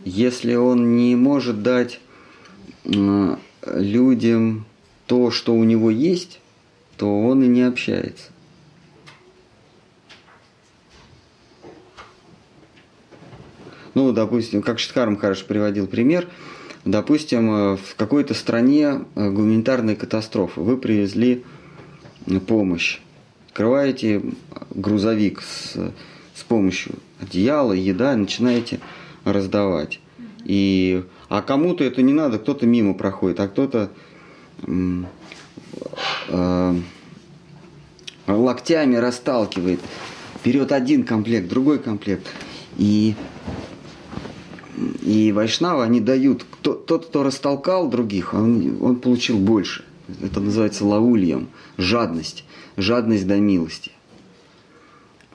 Если он не может дать э, людям то, что у него есть, то он и не общается. Ну, допустим, как Штхарм хорошо приводил пример, допустим, э, в какой-то стране э, гуманитарная катастрофа, вы привезли помощь, открываете грузовик с, с помощью одеяла, еда, начинаете раздавать. И, а кому-то это не надо, кто-то мимо проходит, а кто-то э, локтями расталкивает. Берет один комплект, другой комплект. И, и вайшнавы, они дают, кто, тот, кто растолкал других, он, он получил больше. Это называется лаульем, жадность, жадность до милости.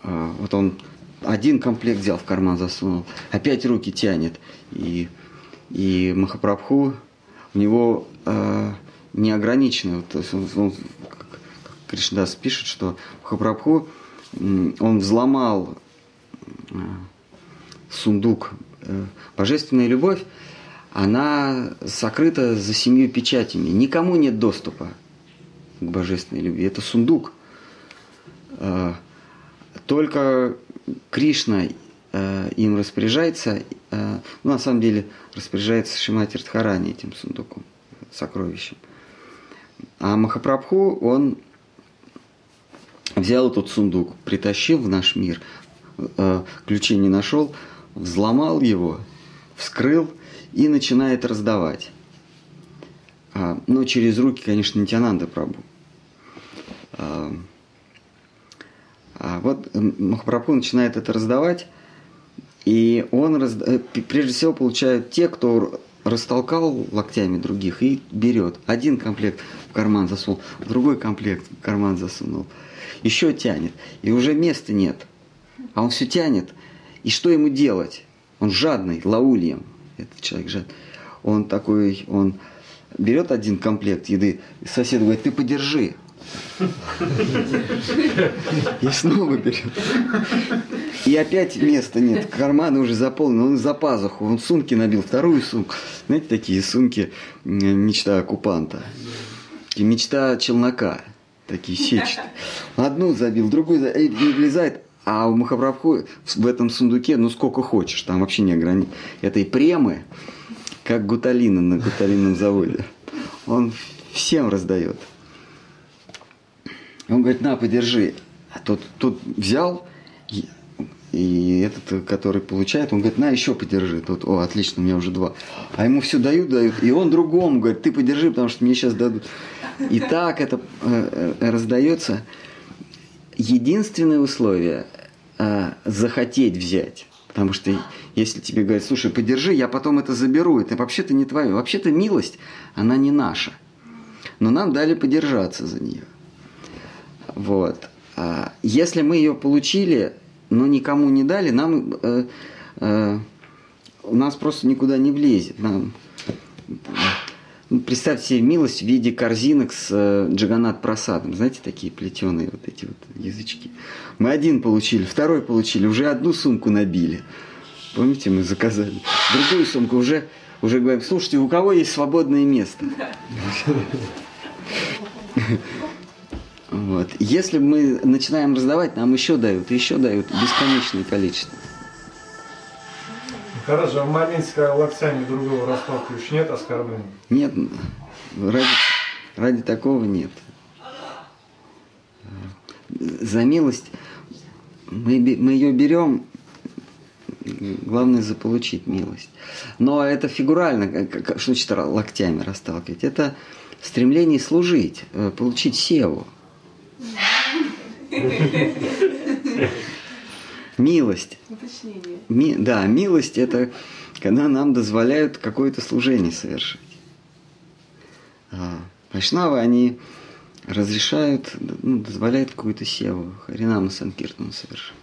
А, Вот он один комплект взял в карман засунул, опять руки тянет. И, и Махапрабху, у него э, неограниченно, вот, то есть он, он, как, Кришнадас пишет, что Махапрабху, он взломал э, сундук. Божественная любовь, она сокрыта за семью печатями. Никому нет доступа к божественной любви. Это сундук. Э, Только Кришна э, им распоряжается, э, ну, на самом деле распоряжается Шимати Радхарани этим сундуком, сокровищем. А Махапрабху, он взял этот сундук, притащил в наш мир, ключей не нашел, взломал его, вскрыл и начинает раздавать. А, но через руки, конечно, Нитянанда Прабу. А, а вот Махапрабху начинает это раздавать, и он. Э, прежде всего, получают те, кто растолкал локтями других и берет. Один комплект в карман засунул, другой комплект в карман засунул. Еще тянет. И уже места нет. А он все тянет. И что ему делать? Он жадный, лаульем. Этот человек жадный. Он такой, он берет один комплект еды, сосед говорит, ты подержи. И снова берет. И опять места нет. Карманы уже заполнены. Он за пазуху. Он сумки набил. Вторую сумку. Знаете, такие сумки мечта оккупанта. И мечта челнока. Такие сетчатые. Одну забил, другую забил. И влезает. А у Махапрабху в этом сундуке, ну сколько хочешь, там вообще не ограничено. Это и премы, как гуталина на гуталинном заводе. Он всем раздает. Он говорит, на, подержи. А тот, тот взял, и, и этот, который получает, он говорит, на, еще подержи. Тот, о, отлично, у меня уже два. А ему все дают, дают. И он другому говорит, ты подержи, потому что мне сейчас дадут. И так это э, э, раздается. Единственное условие э, захотеть взять. Потому что если тебе говорят, слушай, подержи, я потом это заберу, это вообще-то не твое. Вообще-то милость, она не наша. Но нам дали подержаться за нее. Вот. А если мы ее получили, но никому не дали, нам э, э, у нас просто никуда не влезет. Нам, ну, представьте себе милость в виде корзинок с э, джаганат просадом. Знаете, такие плетеные вот эти вот язычки. Мы один получили, второй получили, уже одну сумку набили. Помните, мы заказали. Другую сумку уже, уже говорим, слушайте, у кого есть свободное место? Вот. Если мы начинаем раздавать, нам еще дают, еще дают бесконечное количество. Хорошо, а в моменте, когда локтями другого расталкиваешь, нет оскорблений? Нет, ради, ради такого нет. За милость мы, мы ее берем, главное заполучить милость. Но это фигурально, что значит локтями расталкивать? Это стремление служить, э, получить севу. Милость. Ми, да, милость это когда нам дозволяют какое-то служение совершить. А, Вайшнавы, они разрешают, ну, дозволяют какую-то севу, Харинаму Санкиртану совершить.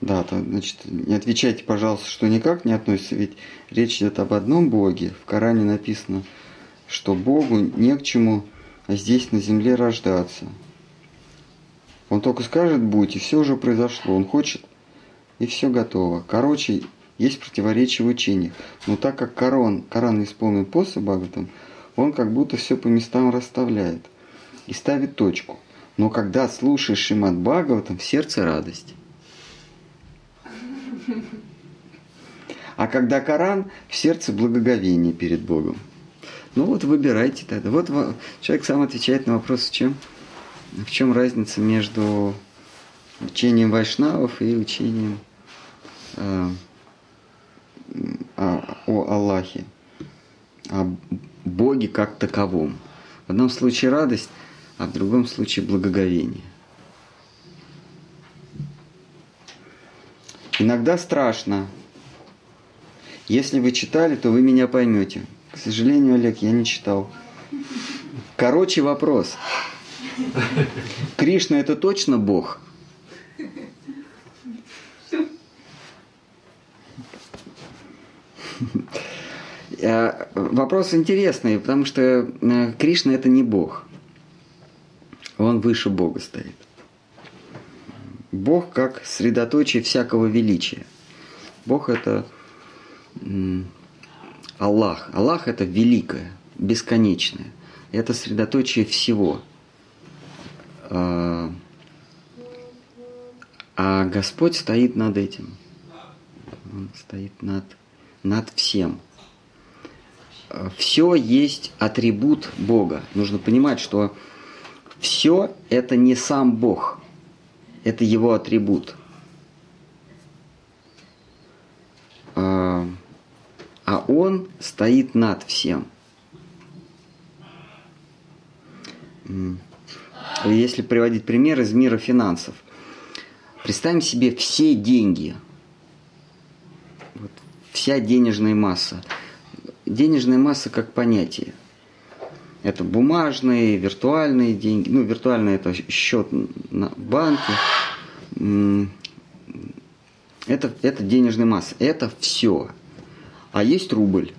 Да, то, значит, не отвечайте, пожалуйста, что никак не относится, ведь речь идет об одном Боге. В Коране написано, что Богу не к чему здесь на земле рождаться. Он только скажет «будь», и все уже произошло. Он хочет, и все готово. Короче, есть противоречие в учениях. Но так как Коран, Коран исполнен после Бхагаватам, он как будто все по местам расставляет и ставит точку. Но когда слушаешь Шимат Бхагаватам, в сердце радость. А когда Коран, в сердце благоговение перед Богом. Ну вот выбирайте тогда. Вот человек сам отвечает на вопрос, в чем, в чем разница между учением вайшнавов и учением э, о, о Аллахе, о Боге как таковом. В одном случае радость, а в другом случае благоговение. Иногда страшно. Если вы читали, то вы меня поймете. К сожалению, Олег, я не читал. Короче, вопрос. Кришна это точно Бог? Э, вопрос интересный, потому что э, Кришна это не Бог. Он выше Бога стоит. Бог как средоточие всякого величия. Бог это Аллах. Аллах это великое, бесконечное. Это средоточие всего. А, а Господь стоит над этим. Он стоит над, над всем. Все есть атрибут Бога. Нужно понимать, что все это не сам Бог. Это его атрибут а Он стоит над всем. Если приводить пример из мира финансов. Представим себе все деньги, вот, вся денежная масса. Денежная масса как понятие. Это бумажные, виртуальные деньги. Ну, виртуальные это счет на банке. Это, это денежная масса. Это все. А есть рубль.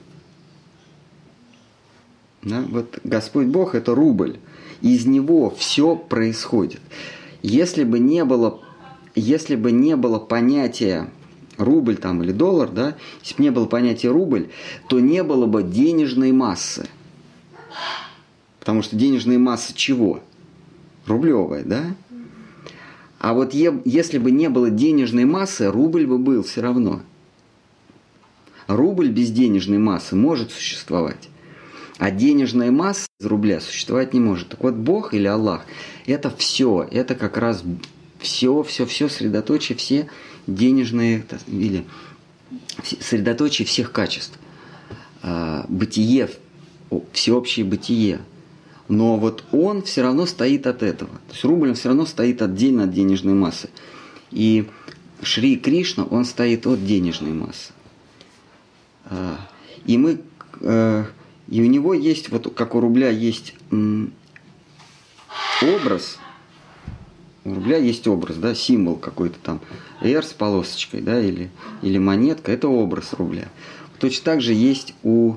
Да? Вот Господь Бог это рубль. Из него все происходит. Если бы не было, если бы не было понятия рубль там или доллар, да, если бы не было понятия рубль, то не было бы денежной массы. Потому что денежная масса чего? Рублевая, да? А вот если бы не было денежной массы, рубль бы был все равно. Рубль без денежной массы может существовать. А денежная масса из рубля существовать не может. Так вот, Бог или Аллах – это все, это как раз все, все, все средоточие, все денежные или средоточие всех качеств. А, бытие, всеобщее бытие. Но вот он все равно стоит от этого. То есть рубль все равно стоит отдельно от денежной массы. И Шри Кришна, он стоит от денежной массы. А, и мы э, и у него есть, вот как у рубля есть образ, у рубля есть образ, да, символ какой-то там, R с полосочкой, да, или, или монетка, это образ рубля. Точно так же есть у,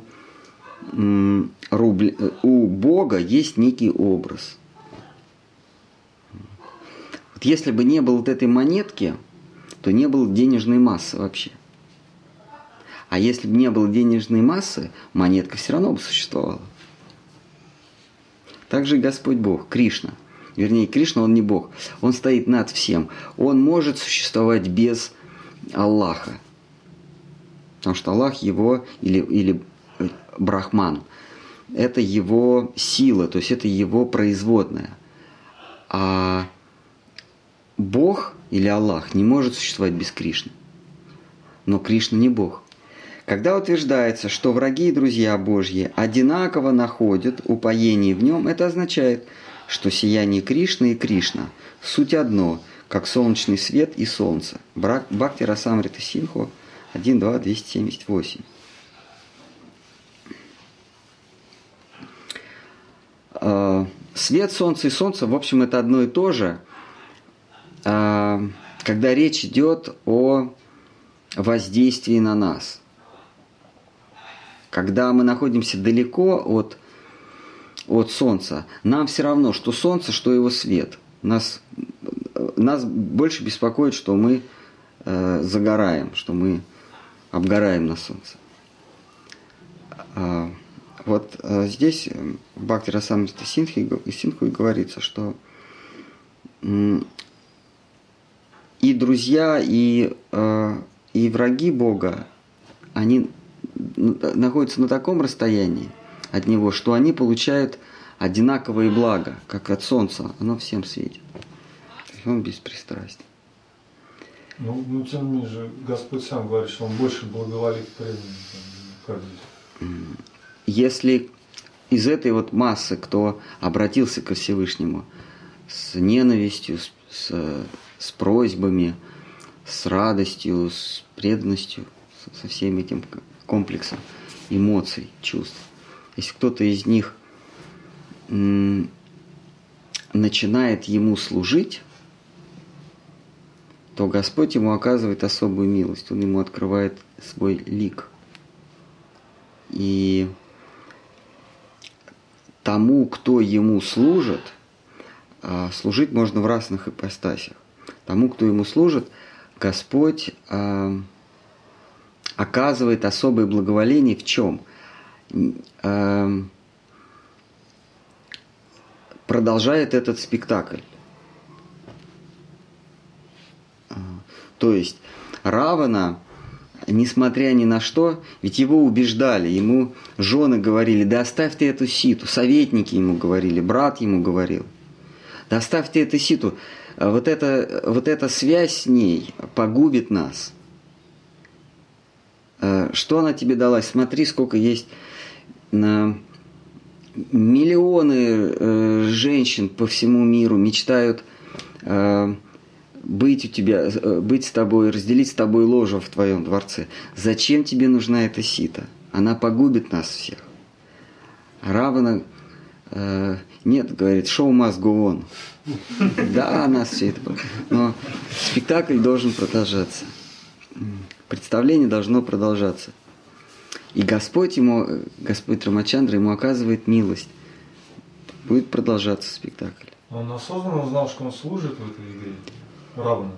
рубля, у Бога есть некий образ. Вот если бы не было вот этой монетки, то не было денежной массы вообще. А если бы не было денежной массы, монетка все равно бы существовала. Также Господь Бог, Кришна. Вернее, Кришна, он не Бог. Он стоит над всем. Он может существовать без Аллаха. Потому что Аллах его, или, или э, Брахман, это его сила, то есть это его производная. А Бог или Аллах не может существовать без Кришны. Но Кришна не Бог. Когда утверждается, что враги и друзья Божьи одинаково находят упоение в нем, это означает, что сияние Кришны и Кришна – суть одно, как солнечный свет и солнце. Бхакти Расамрита Синхо 1.2.278. 278. Свет, солнце и солнце, в общем, это одно и то же, а, когда речь идет о воздействии на нас – когда мы находимся далеко от, от Солнца, нам все равно, что Солнце, что его свет. Нас, нас больше беспокоит, что мы э, загораем, что мы обгораем на Солнце. А, вот а, здесь в Бхакти Расамрита Синху и говорится, что и друзья, и, э, и враги Бога, они находятся на таком расстоянии от него, что они получают одинаковые блага, как от солнца, оно всем светит. Он беспристрастен. Ну, ну, тем не менее же, Господь сам говорит, что Он больше благоволит здесь? Если из этой вот массы, кто обратился ко Всевышнему с ненавистью, с, с, с просьбами, с радостью, с преданностью, со всем этим комплекса эмоций, чувств. Если кто-то из них начинает ему служить, то Господь ему оказывает особую милость, Он ему открывает свой лик. И тому, кто ему служит, а, служить можно в разных ипостасях. Тому, кто ему служит, Господь а, оказывает особое благоволение в чем? Эм, продолжает этот спектакль. То есть Равана, несмотря ни на что, ведь его убеждали, ему жены говорили, да оставь ты эту ситу, советники ему говорили, брат ему говорил, да оставь ты эту ситу, вот эта, вот эта связь с ней погубит нас – Э, что она тебе дала? Смотри, сколько есть на миллионы э, женщин по всему миру мечтают э, быть у тебя, э, быть с тобой, разделить с тобой ложу в твоем дворце. Зачем тебе нужна эта сита? Она погубит нас всех. Равана э, нет, говорит, шоу must go. Да, нас все это... Но спектакль должен продолжаться. Представление должно продолжаться. И Господь ему, Господь Рамачандра ему оказывает милость. Будет продолжаться спектакль. Он осознанно знал, что он служит в этой игре. Равно.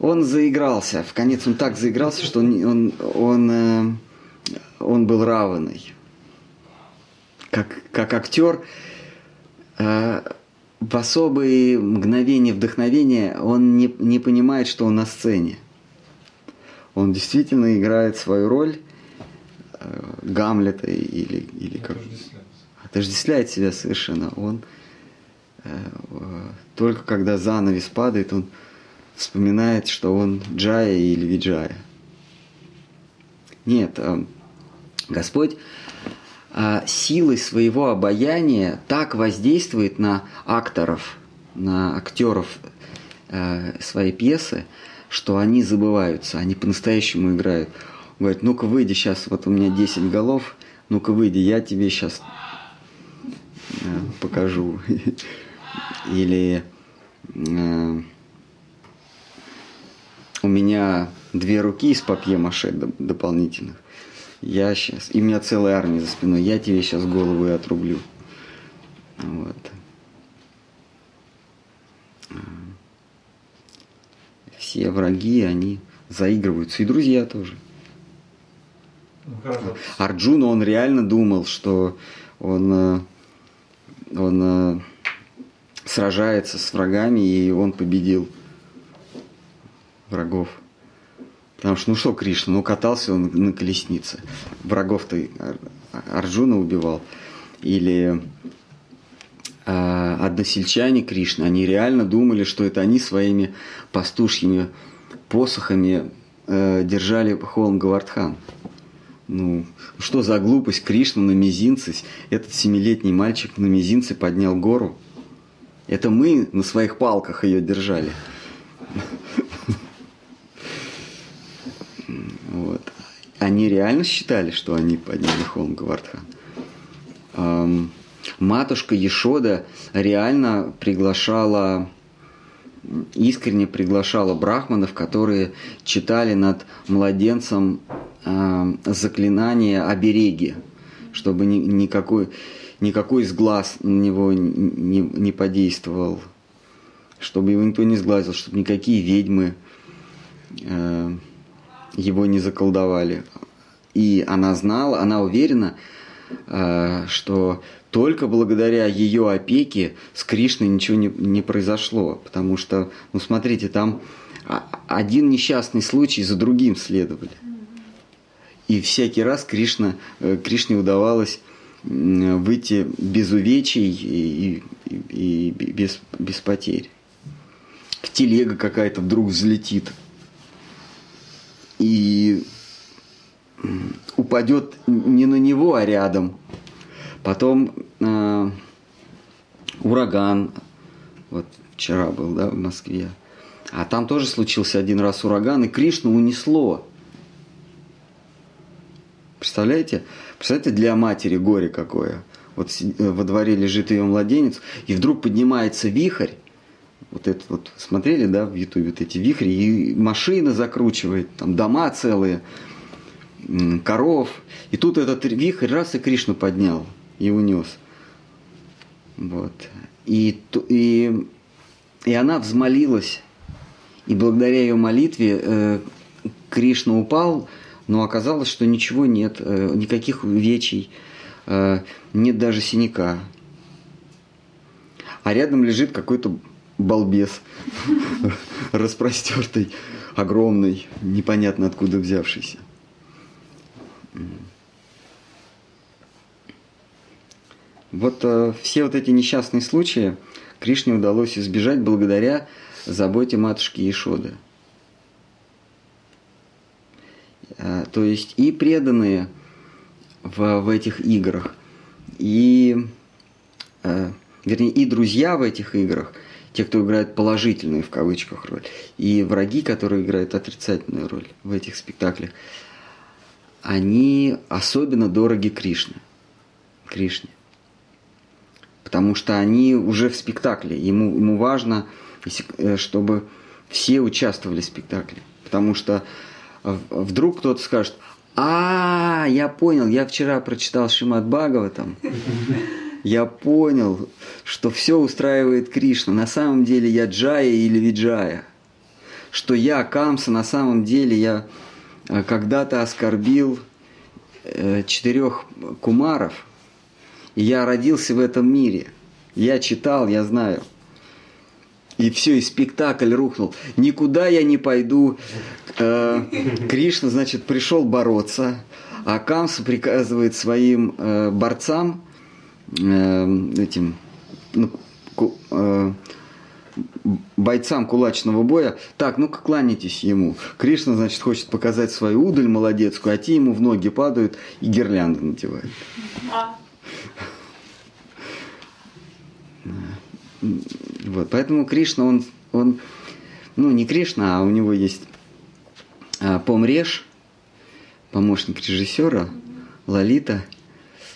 Он заигрался. В конец он так заигрался, что он, он, он, э, он был равный. Как, как актер, э, в особые мгновения вдохновения он не, не понимает, что он на сцене. Он действительно играет свою роль э, Гамлета или, или как Отождествляется. отождествляет себя совершенно. Он э, э, только когда занавес падает, он вспоминает, что он Джая или Виджая. Нет, э, Господь э, силой своего обаяния так воздействует на акторов, на актеров э, своей пьесы, что они забываются, они по-настоящему играют. Говорит, ну-ка выйди сейчас, вот у меня 10 голов, ну-ка выйди, я тебе сейчас э, покажу. Или э, у меня две руки из папье-маше доп- дополнительных. Я сейчас, и у меня целая армия за спиной, я тебе сейчас голову и отрублю. Вот. Все враги, они заигрываются, и друзья тоже. Ну. Арджуна, он реально думал, что он, э, он э, сражается с врагами, и он победил врагов. Потому что, ну что Кришна, ну катался он на колеснице. Врагов-то Ар- Арджуна убивал. Или односельчане Кришны, они реально думали, что это они своими пастушьими посохами э, держали холм Гавардхан. Ну, что за глупость Кришна на мизинце, этот семилетний мальчик на мизинце поднял гору. Это мы на своих палках ее держали. Вот. Они реально считали, что они подняли холм Гавардхан. Матушка Ешода реально приглашала, искренне приглашала брахманов, которые читали над младенцем ам, заклинание обереги, чтобы ни- никакой, никакой из на него не, не подействовал, чтобы его никто не сглазил, чтобы никакие ведьмы э, его не заколдовали. И она знала, она уверена, э, что только благодаря ее опеке с Кришной ничего не, не произошло. Потому что, ну смотрите, там а- один несчастный случай за другим следовали. И всякий раз Кришна, э, Кришне удавалось выйти без увечий и, и- и без, без потерь. Телега какая-то вдруг взлетит и упадет не на него, а рядом. Потом э, ураган, вот вчера был, да, в Москве. А там тоже случился один раз ураган, и Кришну унесло. Представляете? Представляете, для матери горе какое. Вот э, во дворе лежит ее младенец, и вдруг поднимается вихрь. Вот это вот, смотрели, да, в Ютубе вот эти вихри, и машина закручивает, там дома целые, коров. И тут этот вихрь раз и Кришну поднял и унес. Вот. И, и, и она взмолилась. И благодаря ее молитве э, Кришна упал, но оказалось, что ничего нет, э, никаких увечий, э, нет даже синяка. А рядом лежит какой-то балбес, распростертый, огромный, непонятно откуда взявшийся. Вот э, все вот эти несчастные случаи Кришне удалось избежать благодаря заботе матушки Ешоды. Э, То есть и преданные в, в этих играх, и э, вернее, и друзья в этих играх, те, кто играет положительную в кавычках роль, и враги, которые играют отрицательную роль в этих спектаклях, они особенно дороги Кришне. Кришне. Потому что они уже в спектакле. Ему, ему важно, э, чтобы все участвовали в спектакле. Потому что э, вдруг кто-то скажет, а, я понял, я вчера прочитал Шимат там, я понял, что все устраивает Кришна. На самом деле я Джая или Виджая. Что я Камса, на самом деле я э, когда-то оскорбил четырех кумаров, и я родился в этом мире. Я читал, я знаю. И все, и спектакль рухнул. Никуда я не пойду. Э, Кришна, значит, пришел бороться, а Камса приказывает своим э, борцам, э, этим ну, ку, э, бойцам кулачного боя, так, ну-ка кланяйтесь ему. Кришна, значит, хочет показать свою удаль молодецкую, а те ему в ноги падают и гирлянды надевают. А. Вот, поэтому Кришна, он, он, ну не Кришна, а у него есть а, Помреж, помощник режиссера, Лолита,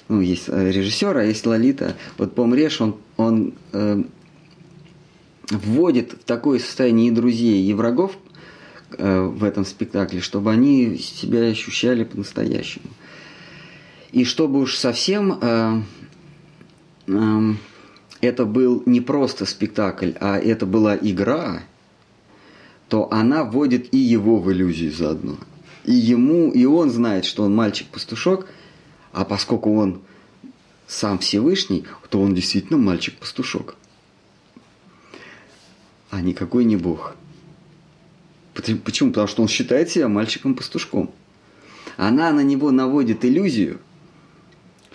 ну есть э, режиссер, а есть Лолита. Вот Помреж, он, он э, вводит в такое состояние и друзей, и врагов э, в этом спектакле, чтобы они себя ощущали по-настоящему. И чтобы уж совсем э, э, это был не просто спектакль, а это была игра, то она вводит и его в иллюзию заодно. И ему, и он знает, что он мальчик-пастушок, а поскольку он сам Всевышний, то он действительно мальчик-пастушок. А никакой не Бог. Почему? Потому что он считает себя мальчиком-пастушком. Она на него наводит иллюзию,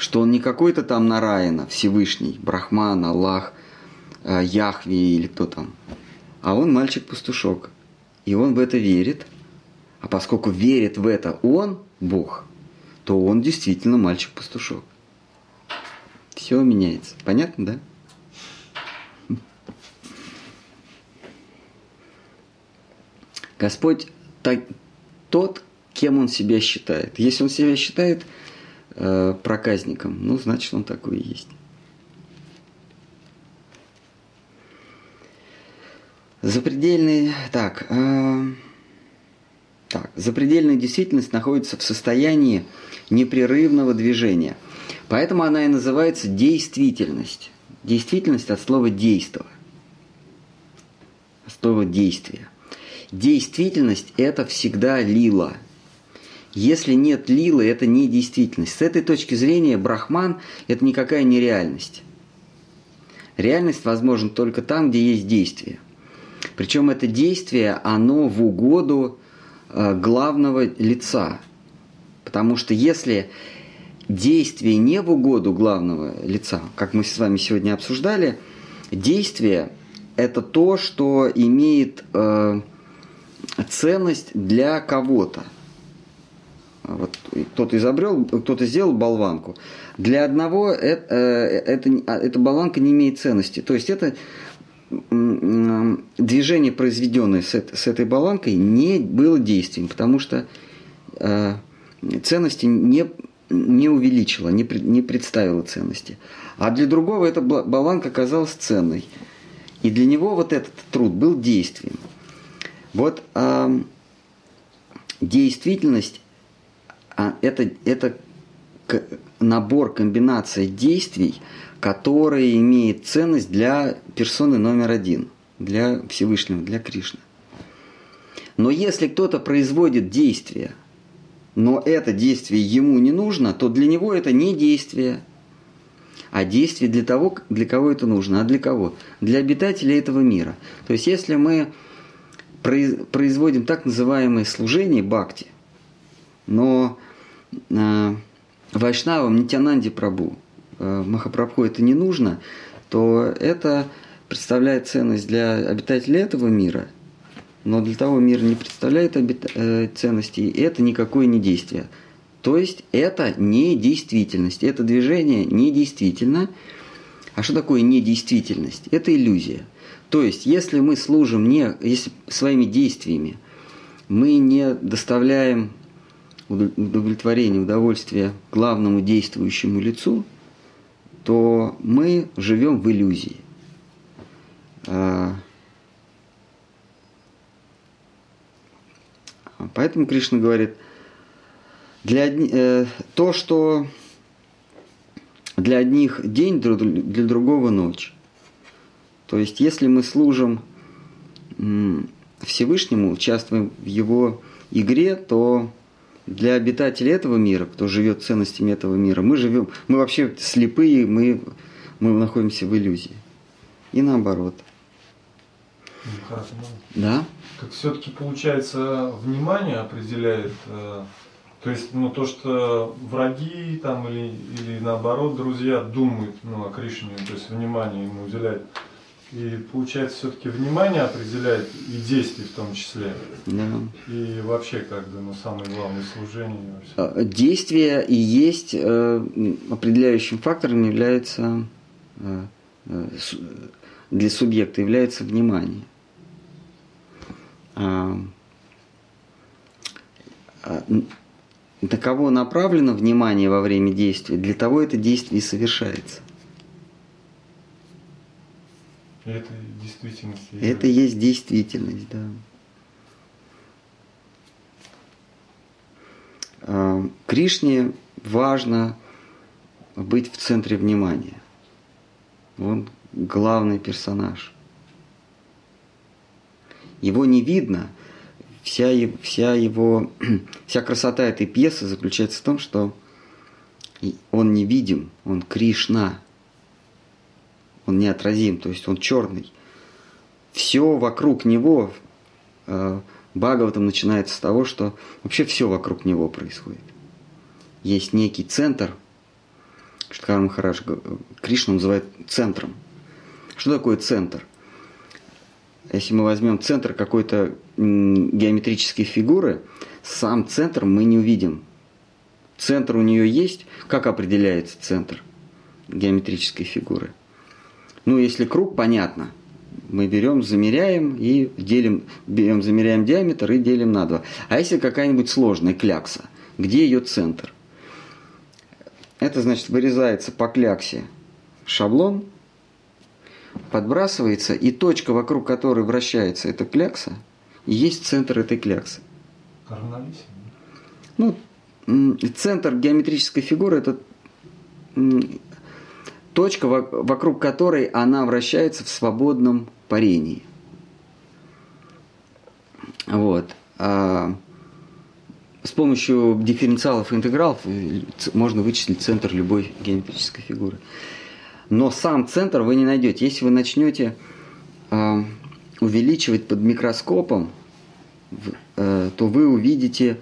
что он не какой-то там Нараина, Всевышний, Брахман, Аллах, э, Яхви или кто там, а он мальчик-пастушок. И он в это верит. А поскольку верит в это он, Бог, то он действительно мальчик-пастушок. Все меняется. Понятно, да? Господь так, тот, кем он себя считает. Если он себя считает э, проказником. Ну, значит, он такой и есть. Запредельный, так, э, так, запредельная действительность находится в состоянии непрерывного движения. Поэтому она и называется действительность. Действительность от слова действо. От слова действие. Действительность – это всегда лила – если нет лилы, это не действительность. С этой точки зрения брахман – это никакая не реальность. Реальность возможна только там, где есть действие. Причем это действие, оно в угоду э, главного лица. Потому что если действие не в угоду главного лица, как мы с вами сегодня обсуждали, действие – это то, что имеет э, ценность для кого-то – вот кто-то изобрел, кто-то сделал болванку. Для одного это, э, это, а, эта болванка не имеет ценности. То есть это движение, произведенное с, с этой болванкой, не было действием, потому что э, ценности не, не увеличила, не, не представила ценности. А для другого эта болванка оказалась ценной. И для него вот этот труд был действием. Вот э, действительность а это, это набор, комбинация действий, которые имеют ценность для персоны номер один, для Всевышнего, для Кришны. Но если кто-то производит действие, но это действие ему не нужно, то для него это не действие, а действие для того, для кого это нужно. А для кого? Для обитателей этого мира. То есть если мы производим так называемое служение бхакти, но э, Вайшнавам, Нитянанди Прабу, э, Махапрабху это не нужно, то это представляет ценность для обитателей этого мира, но для того мира не представляет обит... э, ценности, и это никакое не действие. То есть это не действительность, это движение не действительно, А что такое недействительность? Это иллюзия. То есть, если мы служим не, если своими действиями мы не доставляем удовлетворение, удовольствие главному действующему лицу, то мы живем в иллюзии. А, поэтому Кришна говорит, для одни, э, то, что для одних день, для другого ночь. То есть, если мы служим Всевышнему, участвуем в Его игре, то для обитателей этого мира, кто живет ценностями этого мира, мы живем, мы вообще слепые, мы, мы находимся в иллюзии. И наоборот. Да? Так все-таки получается внимание определяет э, то есть, ну, то, что враги там или, или наоборот друзья думают ну, о Кришне, то есть внимание ему уделяют. И получается, все-таки внимание определяет и действия в том числе. Да. И вообще, как бы, ну, самое главное служение. А, действие и есть э, определяющим фактором является э, э, для субъекта является внимание. А, а, на кого направлено внимание во время действия, для того это действие и совершается. Это действительность. Это есть действительность, да. А, Кришне важно быть в центре внимания. Он главный персонаж. Его не видно – вся, вся его, вся красота этой пьесы заключается в том, что он невидим, он Кришна, он неотразим, то есть он черный. Все вокруг него, э, Бхагаватам начинается с того, что вообще все вокруг него происходит. Есть некий центр, Штхар Махарадж Кришна называет центром. Что такое центр? Если мы возьмем центр какой-то геометрической фигуры, сам центр мы не увидим. Центр у нее есть. Как определяется центр геометрической фигуры? Ну, если круг, понятно. Мы берем, замеряем и делим, берем, замеряем диаметр и делим на два. А если какая-нибудь сложная клякса, где ее центр? Это значит вырезается по кляксе шаблон, подбрасывается, и точка, вокруг которой вращается эта клякса – есть центр этой кляксы. Ну, центр геометрической фигуры – это точка, вокруг которой она вращается в свободном парении. Вот. А с помощью дифференциалов и интегралов э, можно вычислить центр любой геометрической фигуры. Но сам центр вы не найдете. Если вы начнете а, увеличивать под микроскопом, э, то вы увидите,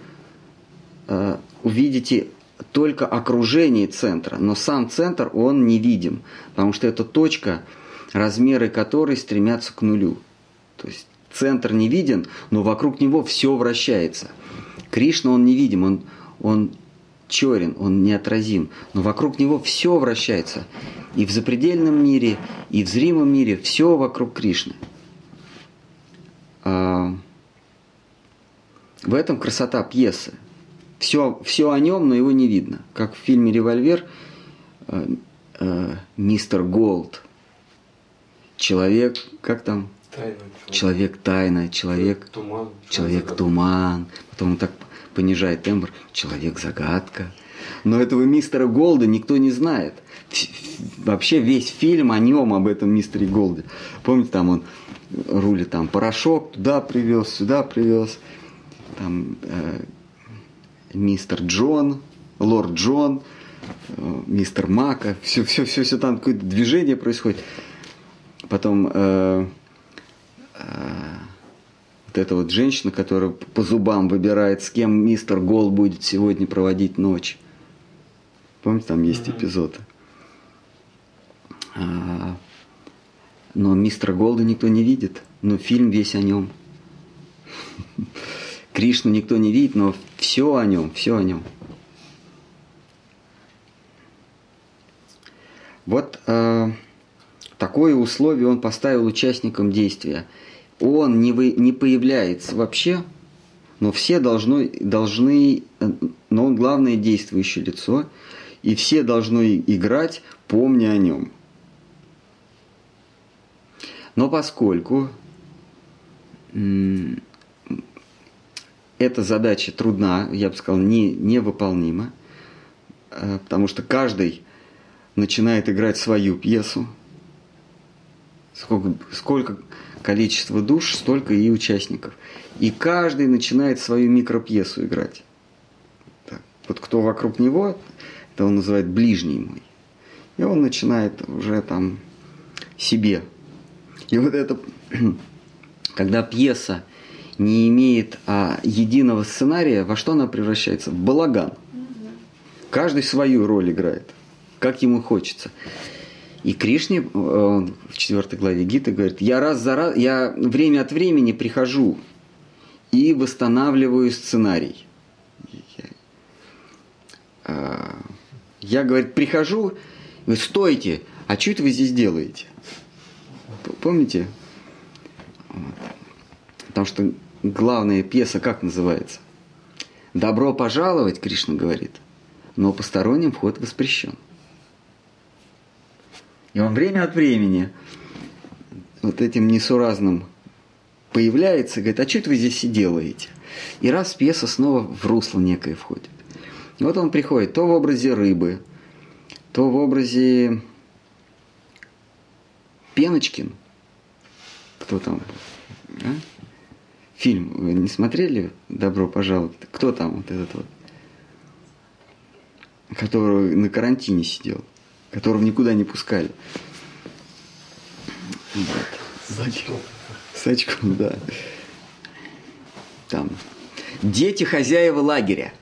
э, увидите только окружение центра, но сам центр, он не видим, потому что это точка, размеры которой стремятся к нулю. То есть центр не виден, но вокруг него все вращается. Кришна, он не видим, он, он черен, он неотразим, но вокруг него все вращается. И в запредельном мире, и в зримом мире все вокруг Кришны. А, в этом красота пьесы. Все, все о нем, но его не видно. Как в фильме «Револьвер» э, э, мистер Голд. Человек, как там? Тайна, человек тайна, человек туман. Человек туман. Потом он так понижает тембр. Человек загадка. Но этого мистера Голда никто не знает. Вообще весь фильм о нем, об этом мистере Голде. Помните, там он рулит там порошок, туда привез, сюда привез. Там э, мистер Джон, лорд Джон, э, мистер Мака, все, все, все, все там какое-то движение происходит. Потом э, э, вот эта вот женщина, которая по зубам выбирает, с кем мистер Гол будет сегодня проводить ночь. Помните, там есть mm-hmm. эпизоды. А, но мистера Голда никто не видит, но фильм весь о нем. Кришну никто не видит, но все о нем, все о нем. Вот э, Такое условие он поставил участникам действия. Он не, вы, не появляется вообще, но все должны, должны, но он главное действующее лицо, и все должны играть, помня о нем. Но поскольку эта задача трудна, я бы сказал, не, невыполнима, э, потому что каждый начинает играть свою пьесу. Сколько, сколько количество душ, столько и участников. И каждый начинает свою микропьесу играть. Так. Вот кто вокруг него, это он называет ближний мой. И он начинает уже там себе. И вот это, когда пьеса не имеет а, единого сценария, во что она превращается? В балаган. Каждый свою роль играет, как ему хочется. И Кришне, э, он в четвертой главе Гиты говорит, я раз за раз, я время от времени прихожу и восстанавливаю сценарий. Я, я говорит, прихожу, говорит, стойте, а что это вы здесь делаете? Помните? Потому что главная пьеса как называется? Добро пожаловать, Кришна говорит, но посторонним вход воспрещен. И он время от времени вот этим несуразным появляется говорит, а что это вы здесь и делаете? И раз пьеса снова в русло некое входит. И вот он приходит то в образе рыбы, то в образе Пеночкин. Кто там? А? Фильм вы не смотрели? Добро пожаловать. Кто там вот этот вот? Который на карантине сидел которого никуда не пускали. Вот. Сачков. Сачков, да. Там. Дети хозяева лагеря.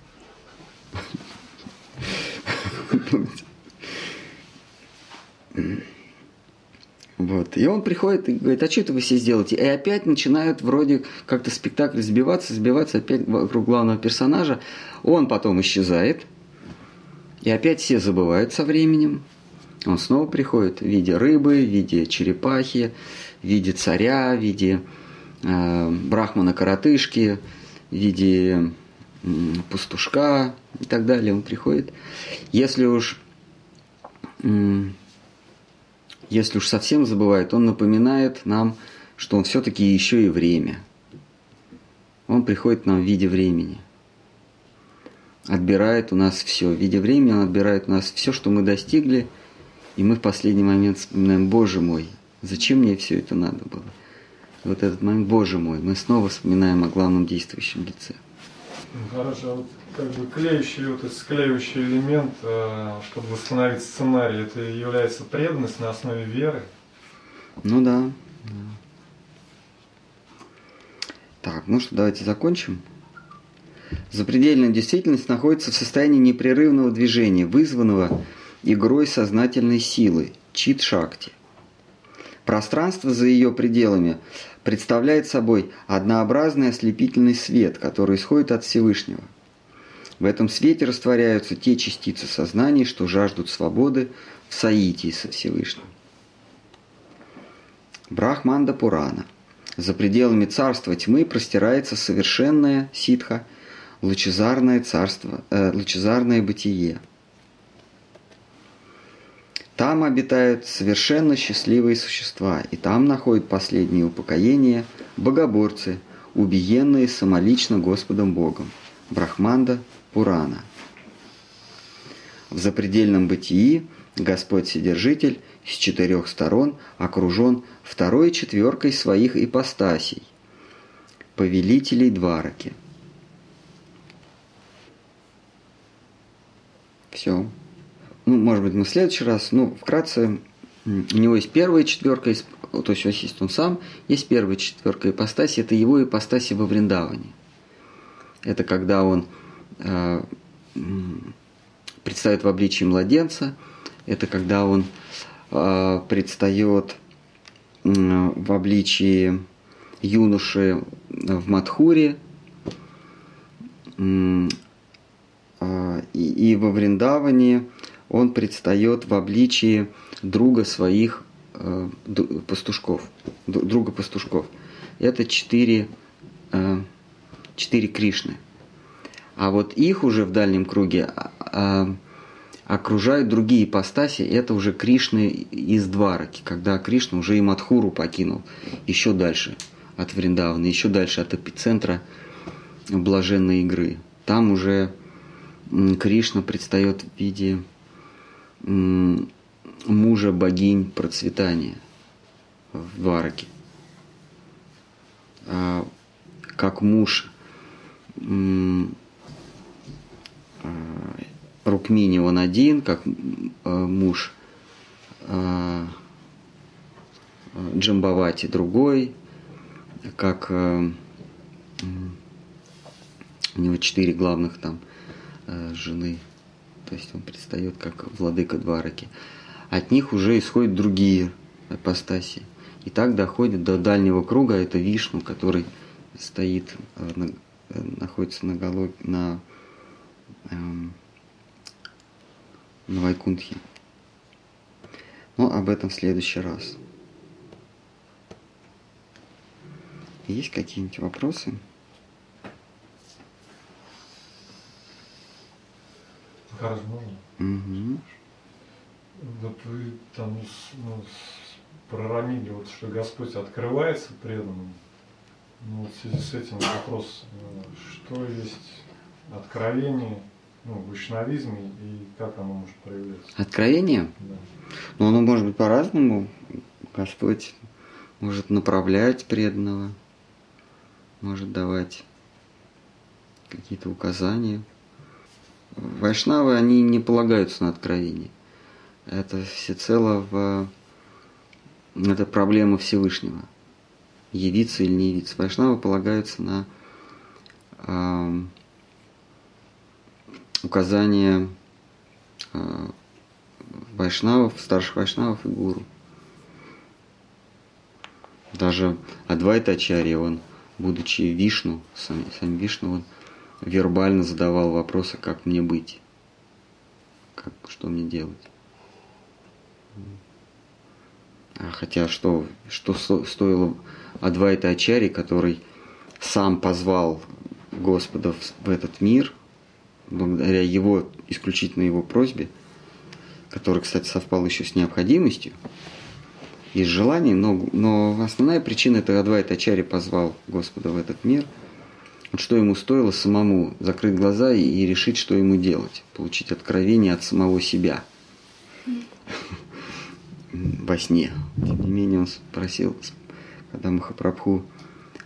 Вот. И он приходит и говорит, а что это вы все сделаете? И опять начинают вроде как-то спектакль сбиваться, сбиваться опять вокруг главного персонажа. Он потом исчезает. И опять все забывают со временем. Он снова приходит в виде рыбы, в виде черепахи, в виде царя, в виде э, брахмана-коротышки, в виде э, пастушка и так далее. Он приходит. Если уж, э, если уж совсем забывает, он напоминает нам, что он все-таки еще и время. Он приходит нам в виде времени отбирает у нас все. В виде времени он отбирает у нас все, что мы достигли – и мы в последний момент вспоминаем, Боже мой, зачем мне все это надо было? Вот этот момент, Боже мой, мы снова вспоминаем о главном действующем лице. Ну, хорошо, а вот как бы клеющий, вот этот склеивающий элемент, э, чтобы восстановить сценарий, это является преданность на основе веры? Ну да. Так, ну что, давайте закончим. Запредельная действительность находится в состоянии непрерывного движения, вызванного игрой сознательной силы, чит-шакти. Пространство за ее пределами представляет собой однообразный ослепительный свет, который исходит от Всевышнего. В этом свете растворяются те частицы сознания, что жаждут свободы в соитии со Всевышним. Брахманда Пурана. За пределами царства тьмы простирается совершенное ситха, лучезарное царство, э, лучезарное бытие – там обитают совершенно счастливые существа, и там находят последнее упокоение богоборцы, убиенные самолично Господом Богом. Брахманда Пурана. В запредельном бытии Господь Вседержитель с четырех сторон окружен второй четверкой своих ипостасей, повелителей Двараки. Все ну, может быть, мы в следующий раз, ну, вкратце, у него есть первая четверка, то есть есть он сам, есть первая четверка ипостаси, это его ипостаси во Вриндаване. Это когда он предстает в обличии младенца, это когда он э, предстает э, в обличии юноши в Мадхуре, э, и, во Вриндаване он предстает в обличии друга своих э, пастушков, друга пастушков. Это четыре, э, четыре Кришны. А вот их уже в дальнем круге а, а, окружают другие ипостаси. Это уже Кришны из Двараки, когда Кришна уже и Мадхуру покинул еще дальше от Вриндавана, еще дальше от эпицентра блаженной игры. Там уже Кришна предстает в виде мужа богинь процветания в Двараке. А, как муж Рукмини он один, как а, муж а, Джамбавати другой, как у него четыре главных там жены, то есть он предстает как владыка Двараки. От них уже исходят другие апостаси. И так доходит до дальнего круга, это Вишну, который стоит, э, на- э, находится на, голо- на, эм, на Вайкунтхе. Но об этом в следующий раз. Есть какие-нибудь вопросы? Хорошо, можно? Угу. Вот вы там ну, проронили, вот, что Господь открывается преданным. Ну, вот в связи с этим вопрос, э, что есть откровение ну, вайшнавизме и как оно может проявляться? Откровение? Да. Но оно может быть по-разному. Господь может направлять преданного, может давать какие-то указания. Вайшнавы, они не полагаются на откровение. Это всецело в... Это проблема Всевышнего. Явиться или не явиться. Вайшнавы полагаются на ам, указания а, вайшнавов, старших вайшнавов и гуру. Даже Адвайта Ачарья, он, будучи Вишну, сам, сам Вишну, он вербально задавал вопросы, как мне быть, как, что мне делать. А хотя что, что сто- стоило Адвайта Ачари, который сам позвал Господа в этот мир, благодаря его, исключительно его просьбе, который, кстати, совпал еще с необходимостью и с желанием, но, но основная причина это Адвайта Ачари позвал Господа в этот мир. Вот что ему стоило самому закрыть глаза и, и решить, что ему делать, получить откровение от самого себя во сне. Тем не менее, он спросил, когда Махапрабху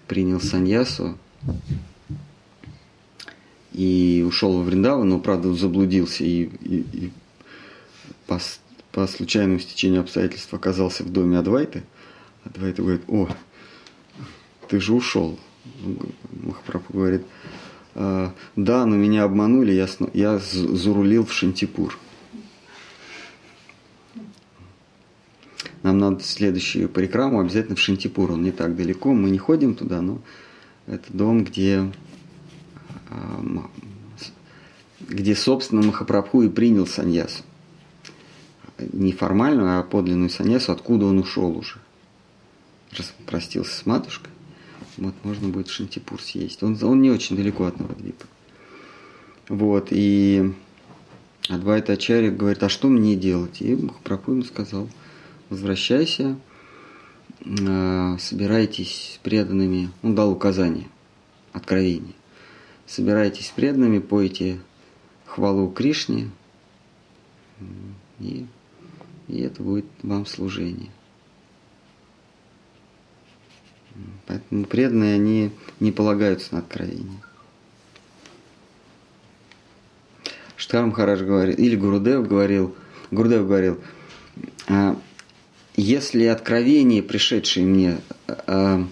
принял саньясу и ушел во Вриндаван, но, правда, заблудился и, и- и по, по случайному стечению обстоятельств оказался в доме Адвайты. Адвайта говорит, о, ты же ушел. Махапрабху говорит, «А, да, но меня обманули, я, я зарулил в Шантипур. Нам надо следующую парикраму обязательно в Шантипур. Он не так далеко, мы не ходим туда, но это дом, где, где собственно, Махапрабху и принял саньясу. Не формальную, а подлинную саньясу, откуда он ушел уже. Простился с матушкой, вот можно будет Шантипур съесть. Он, он не очень далеко от Новодвипа. Вот, и Адвайта Ачарья говорит, а что мне делать? И Махапрабху ему сказал, возвращайся, э, собирайтесь с преданными, он дал указание, откровение. Собирайтесь преданными, пойте хвалу Кришне, и, и это будет вам служение. Поэтому преданные, они не полагаются на откровение. Штхар Махарадж говорит, или Гурудев говорил, Гурудев говорил, «А, если откровение, пришедшее мне, а,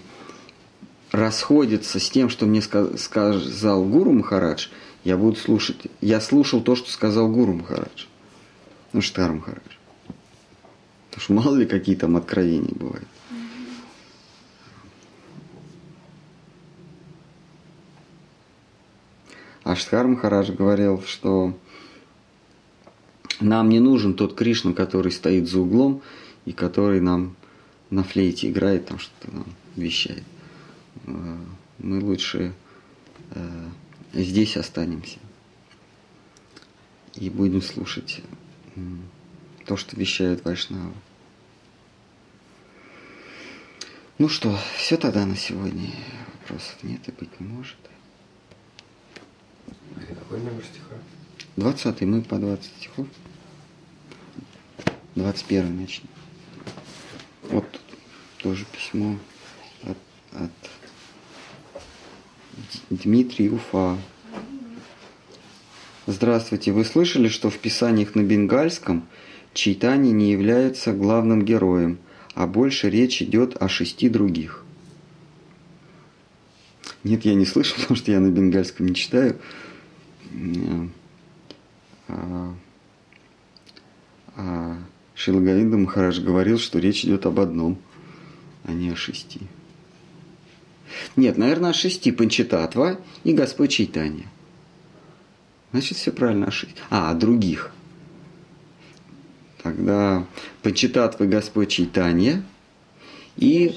расходится с тем, что мне ска- сказал Гуру Махарадж, я буду слушать. Я слушал то, что сказал Гуру Махарадж. Ну, Штхар Махарадж. Потому что мало ли какие там откровения бывают. Аштхар Махарадж говорил, что нам не нужен тот Кришна, который стоит за углом и который нам на флейте играет, там что-то нам вещает. Мы лучше э, здесь останемся и будем слушать то, что вещают Вайшнавы. Ну что, все тогда на сегодня. Вопросов нет и быть не может. Какой номер стиха? 20 мы по 20 стихов. 21 начнем. Вот тоже письмо от, от Дмитрия Уфа. Здравствуйте. Вы слышали, что в писаниях на бенгальском Чайтани не является главным героем, а больше речь идет о шести других? Нет, я не слышал, потому что я на бенгальском не читаю. А, а Шилагавинда Махарадж говорил, что речь идет об одном, а не о шести. Нет, наверное, о шести Панчитатва и Господь Чайтанья. Значит, все правильно о шести. А, о других. Тогда Панчитатва и Господь Чайтанья и,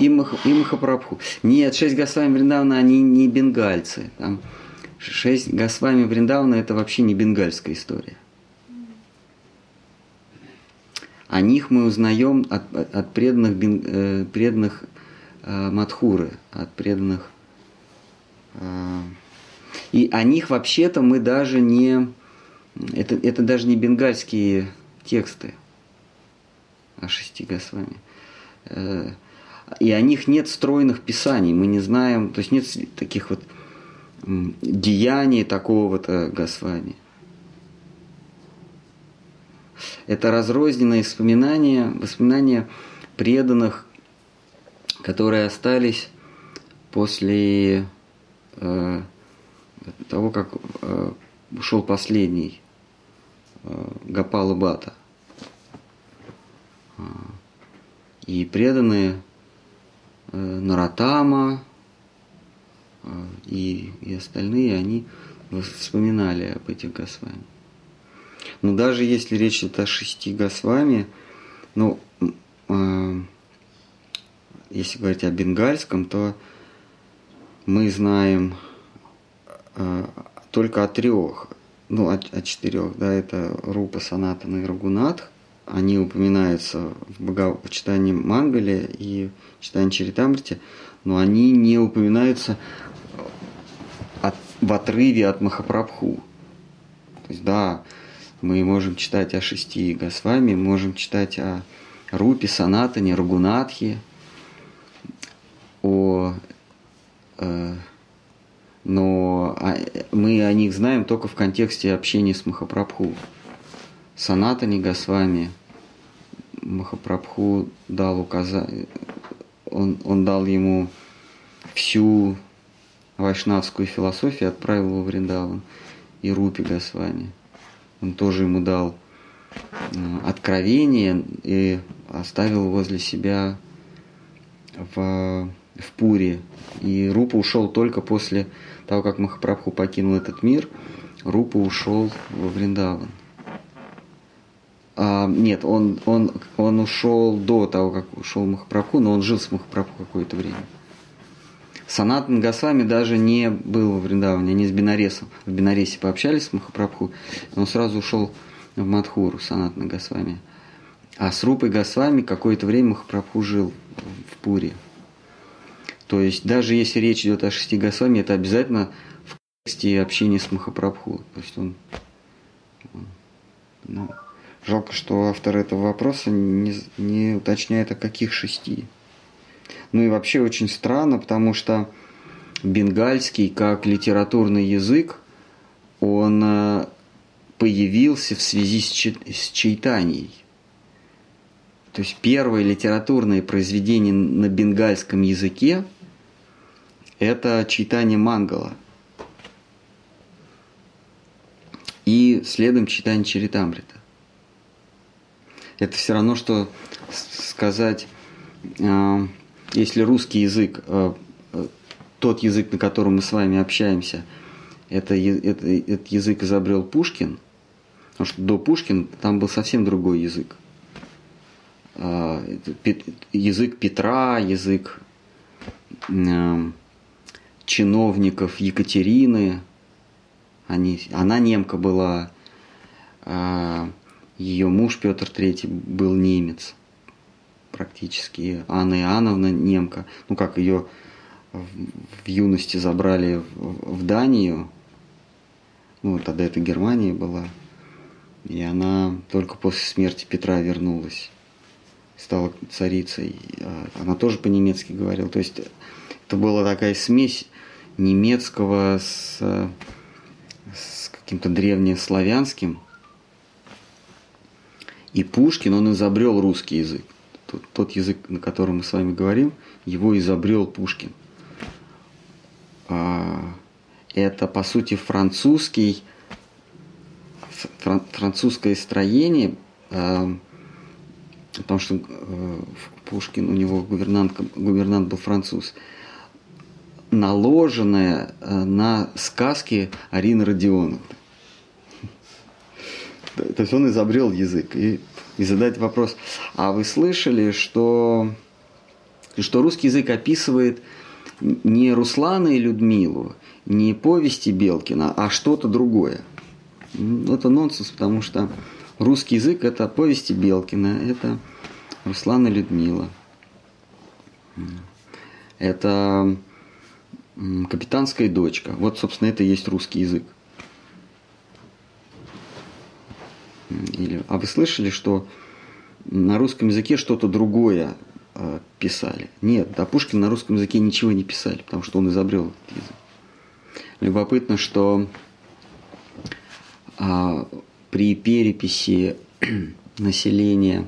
и, Мах, и Махапрабху. Нет, шесть Госвами Вриндавна, они не бенгальцы. Там шесть Госвами Вриндавна это вообще не бенгальская история. О них мы узнаем от, от преданных, э, преданных Мадхуры, от преданных. Э, и о них вообще-то мы даже не... Это, это даже не бенгальские тексты о шести Госвами. Э, и о них нет стройных писаний, мы не знаем, то есть нет таких вот деяний такого-то Госвами. Это разрозненные воспоминания, воспоминания преданных, которые остались после э, того, как э, ушел последний э, Гапала Бата. А, и преданные э, Наратама э, и, и остальные, они вспоминали об этих Госвами. Но даже если речь идет о шести Госвами, ну, э, если говорить о бенгальском, то мы знаем э, только о трех, ну, о, о четырех, да, это Рупа, Санатана и Рагунатх. Они упоминаются в Бхагавачитании Мангали и читании Чаритамрити, но они не упоминаются от, в отрыве от Махапрабху. То есть, да, мы можем читать о шести Госвами, можем читать о Рупе, Санатане, Рагунатхе, о, э, но мы о них знаем только в контексте общения с Махапрабху. Санатани Госвами Махапрабху дал указание, он, он дал ему всю вайшнавскую философию, отправил его в Вриндаван и Рупи Госвами – он тоже ему дал э, откровение и оставил возле себя в, в Пуре. И Рупа ушел только после того, как Махапрабху покинул этот мир, Рупа ушел во Вриндаван. А, нет, он, он, он ушел до того, как ушел Махапрабху, но он жил с Махапрабху какое-то время. Санатан Госвами даже не был во Вриндаване, они с Бинаресом. В Бинаресе пообщались с Махапрабху, он сразу ушел в Мадхуру, Санатан Госвами. А с Рупой Госвами какое-то время Махапрабху жил в Пуре. То есть даже если речь идет о шести Госвами, это обязательно в контексте общения с Махапрабху. То есть он, ну, жалко, что автор этого вопроса не, не уточняет, о каких шести. Ну и вообще очень странно, потому что бенгальский как литературный язык, он э, появился в связи с, с читанием. То есть первое литературное произведение на бенгальском языке – это читание Мангала. И следом читание Чаритамрита. Это все равно, что сказать э, если русский язык, э, э, тот язык, на котором мы с вами общаемся, это, это, этот язык изобрел Пушкин, потому что до Пушкина там был совсем другой язык. язык Петра, язык чиновников Екатерины. Они, она немка была, а ее муж Петр III был немец практически. Анна Иоанновна немка. Ну как ее в, юности забрали в, в Данию. Ну тогда это Германия была. И она только после смерти Петра вернулась. Стала царицей. А Она тоже по-немецки говорила. То есть это была такая смесь немецкого с, с каким-то древнеславянским. И Пушкин, он изобрел русский язык. Тот, тот язык, на котором мы с вами говорим, его изобрел Пушкин. А, Это, по сути, французский, фран- французское строение, а, потому что э, Пушкин, у него гувернант, гувернант был француз, наложенное э, на сказки Арины Родионовны. То есть он изобрел язык. И, и задать вопрос, а вы слышали, что, что русский язык описывает не Руслана и Людмилу, не повести Белкина, а что-то другое? М, Это нонсенс, потому что русский язык – это повести Белкина, это Руслан и Людмила. Это капитанская дочка. Вот, собственно, это и есть русский язык. Или, а вы слышали, что на русском языке что-то другое э, писали? Нет, да Пушкин на русском языке ничего не писали, потому что он изобрел этот язык. Любопытно, что а, при переписи населения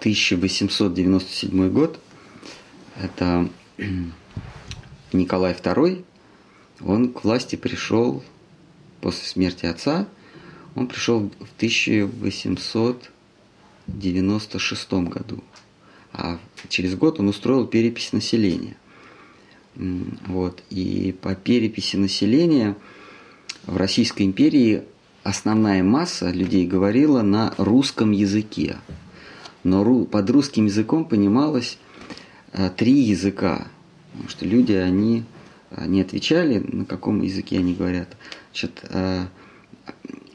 1897 год, это Николай II, он к власти пришел после смерти отца, он пришел в 1896 году. А через год он устроил перепись населения. Вот. И по переписи населения в Российской империи основная масса людей говорила на русском языке. Но под русским языком понималось э, три языка. Потому что люди, они э, не отвечали, на каком языке они говорят. Значит, э,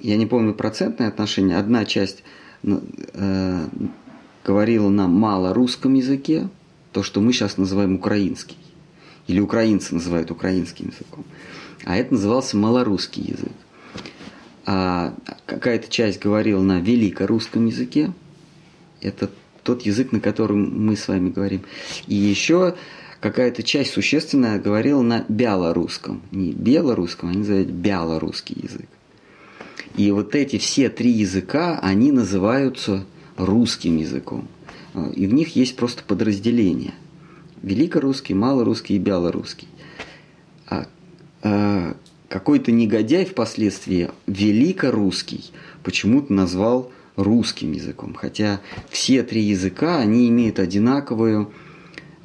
я не помню процентное отношение. Одна часть э, говорила на малорусском языке, то, что мы сейчас называем украинский. Или украинцы называют украинским языком. А это назывался малорусский язык. А какая-то часть говорила на великорусском языке. Это тот язык, на котором мы с вами говорим. И еще какая-то часть существенная говорила на белорусском. Не белорусском, они называют белорусский язык. И вот эти все три языка, они называются русским языком. И в них есть просто подразделения. Великорусский, малорусский и белорусский. А, а, какой-то негодяй впоследствии великорусский почему-то назвал русским языком. Хотя все три языка, они имеют одинаковую,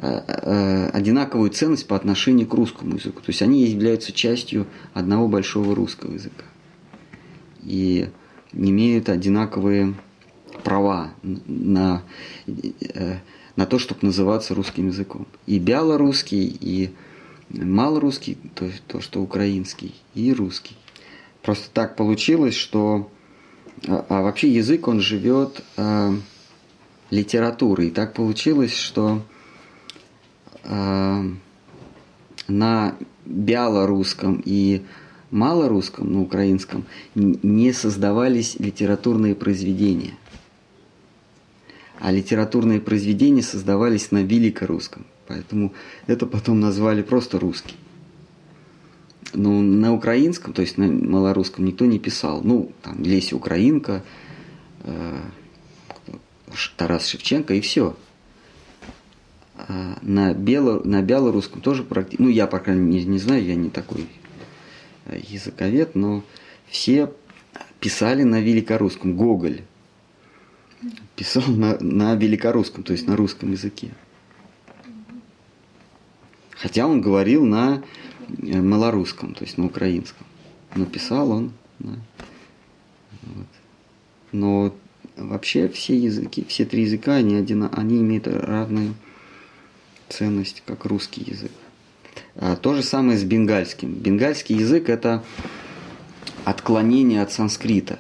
одинаковую ценность по отношению к русскому языку. То есть они являются частью одного большого русского языка. И имеют одинаковые права на, э, на то, чтобы называться русским языком. И белорусский, и малорусский, то есть то, что украинский, и русский. Просто так получилось, что а, а вообще язык, он живет э, литературой. И так получилось, что э, на белорусском и малорусском, на украинском, не создавались литературные произведения. А литературные произведения создавались на великорусском. Поэтому это потом назвали просто русский. Но на украинском, то есть на малорусском никто не писал. Ну, там Леся Украинка, э, Тарас Шевченко и все. На, бело, на белорусском тоже практически, ну я, по крайней мере, не знаю, я не такой э, языковед, но все писали на великорусском. Гоголь писал на, на великорусском, то есть на русском языке. Хотя он говорил на э, малорусском, то есть на украинском. Но писал он на... вот. Но вообще все языки, все три языка, они, одина, они имеют равную ценность, как русский язык. А, то же самое с бенгальским. Бенгальский язык – это отклонение от санскрита.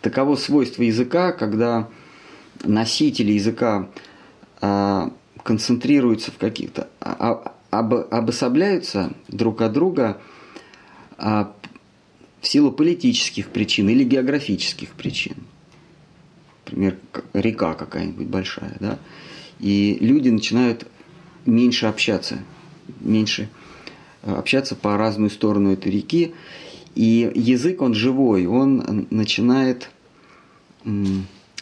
Таково свойство языка, когда носители языка а, концентрируются в каких-то, а, об, обособляются друг от друга а, в силу политических причин или географических причин. Например, река какая-нибудь большая, да, и люди начинают меньше общаться, меньше э, общаться по разную сторону этой реки, и язык, он живой, он начинает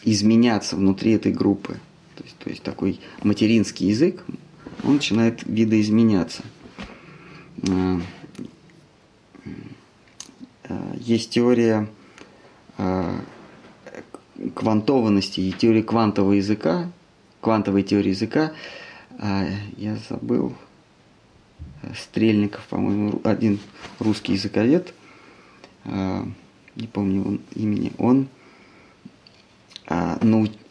изменяться внутри этой группы. То есть, то есть такой материнский язык, он начинает видоизменяться. Э, э, есть теория квантованности и теория квантового языка, квантовой теории языка, а, я забыл, Стрельников, по-моему, один русский языковед, а, не помню он, имени, он, а,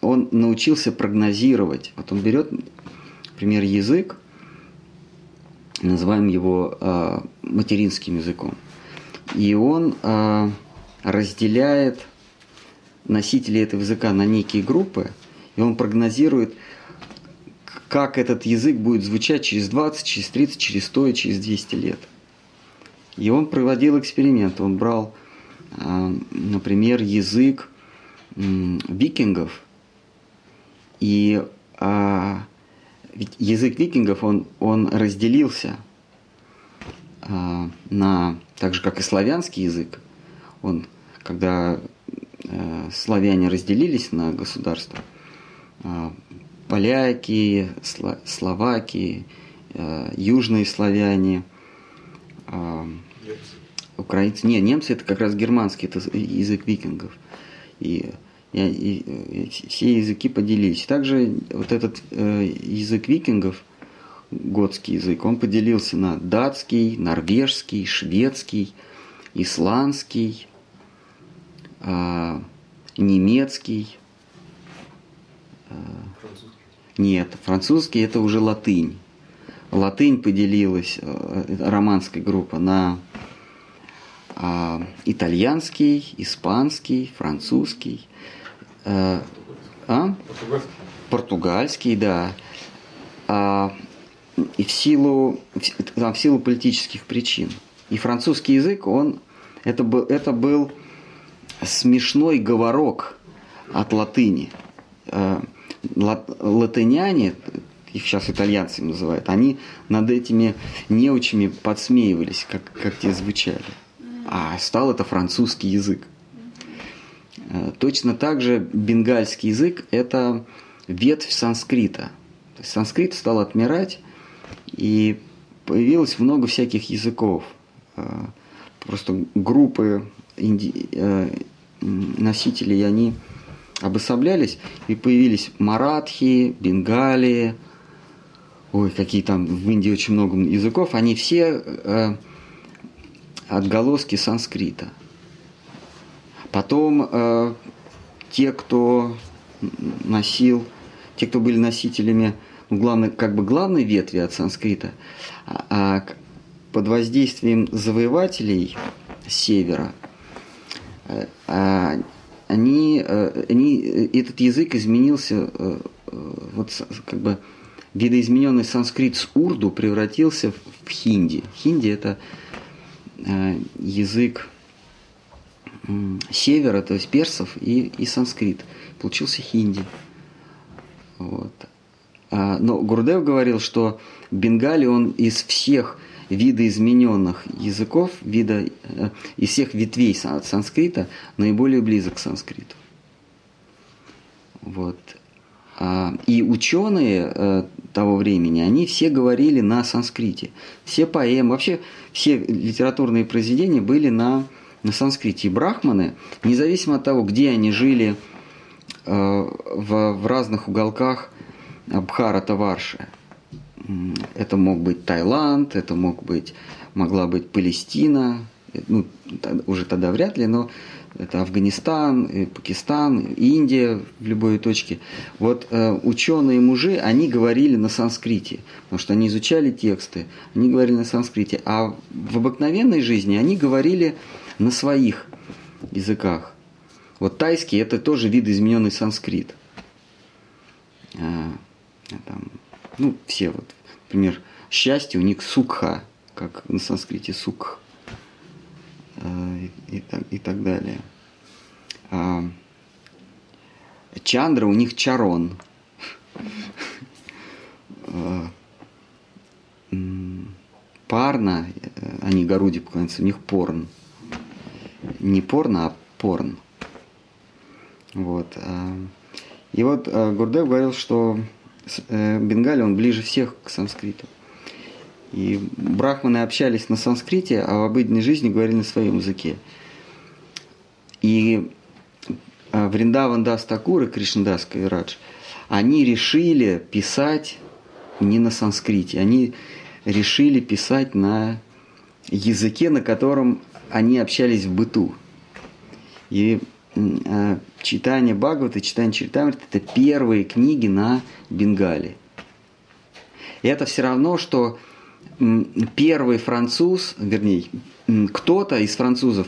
он научился прогнозировать. Вот он берет, например, язык, называем его материнским языком, и он разделяет носителей этого языка на некие группы, и он прогнозирует, как этот язык будет звучать через 20, через 30, через 100 и через 200 лет. И он проводил эксперимент. Он брал, а, например, язык викингов. И а, язык викингов, он, он разделился а, на, так же как и славянский язык. Он, когда славяне разделились на государства, поляки, словаки, э, южные славяне, э, украинцы. Не, немцы это как раз германский, это язык викингов. И, и, и, все языки поделились. Также вот этот э, язык викингов, готский язык, он поделился на датский, норвежский, шведский, исландский, э, немецкий, э, нет, французский это уже латынь. Латынь поделилась, э, романская группа, на а, итальянский, испанский, французский, а, а? португальский, да. А, и в силу, в силу политических причин. И французский язык, он, это был, это был смешной говорок от латыни латыняне, их сейчас итальянцами называют, они над этими неучами подсмеивались, как, как те звучали. А стал это французский язык. Э, точно так же бенгальский язык – это ветвь санскрита. Санскрит стал отмирать, и появилось много всяких языков. Э, просто группы э, носителей, они обособлялись, и появились маратхи, бенгалии, ой, какие там в Индии очень много языков, они все э, отголоски санскрита. Потом э, те, кто носил, те, кто были носителями, ну, главной, как бы главной ветви от санскрита, а, а под воздействием завоевателей севера, э, а, они, э, они, э, этот язык изменился, э, вот как бы видоизмененный санскрит с урду превратился в хинди. Хинди это язык севера, то есть персов и, и санскрит. Получился хинди. Вот. А, но Гурдев говорил, что Бенгали он из всех видоизмененных языков, вида, э, из всех ветвей санскрита наиболее близок к санскриту. Вот. А, и ученые э, того времени, они все говорили на санскрите. Все поэмы, вообще все литературные произведения были на, на санскрите. И брахманы, независимо от того, где они жили э, в, в разных уголках Бхарата Варши, это мог быть Таиланд, это мог быть, могла быть Палестина, ну, уже тогда вряд ли, но это Афганистан, и Пакистан, Индия в любой точке. Вот э, ученые мужи, они говорили на санскрите, потому что они изучали тексты, они говорили на санскрите, а в обыкновенной жизни они говорили на своих языках. Вот тайский это тоже видоизмененный санскрит. А, там, ну, все вот, например, счастье у них сукха, как на санскрите сукх и, и, так, и так далее. А, Чандра у них чарон. А, Парна, э, они Горуди поклоняются, у них порн. Не порно, а порн. Вот. а, И вот а, Гурдев говорил, что э, Бенгали, он ближе всех к санскриту. И брахманы общались на санскрите, а в обыденной жизни говорили на своем языке. И а, Вриндаван Дас Такур и Кришнадас Кавирадж, они решили писать не на санскрите, они решили писать на языке, на котором они общались в быту. И читание Бхагавата, читание Чаритамрита – это первые книги на Бенгале. И это все равно, что первый француз, вернее, кто-то из французов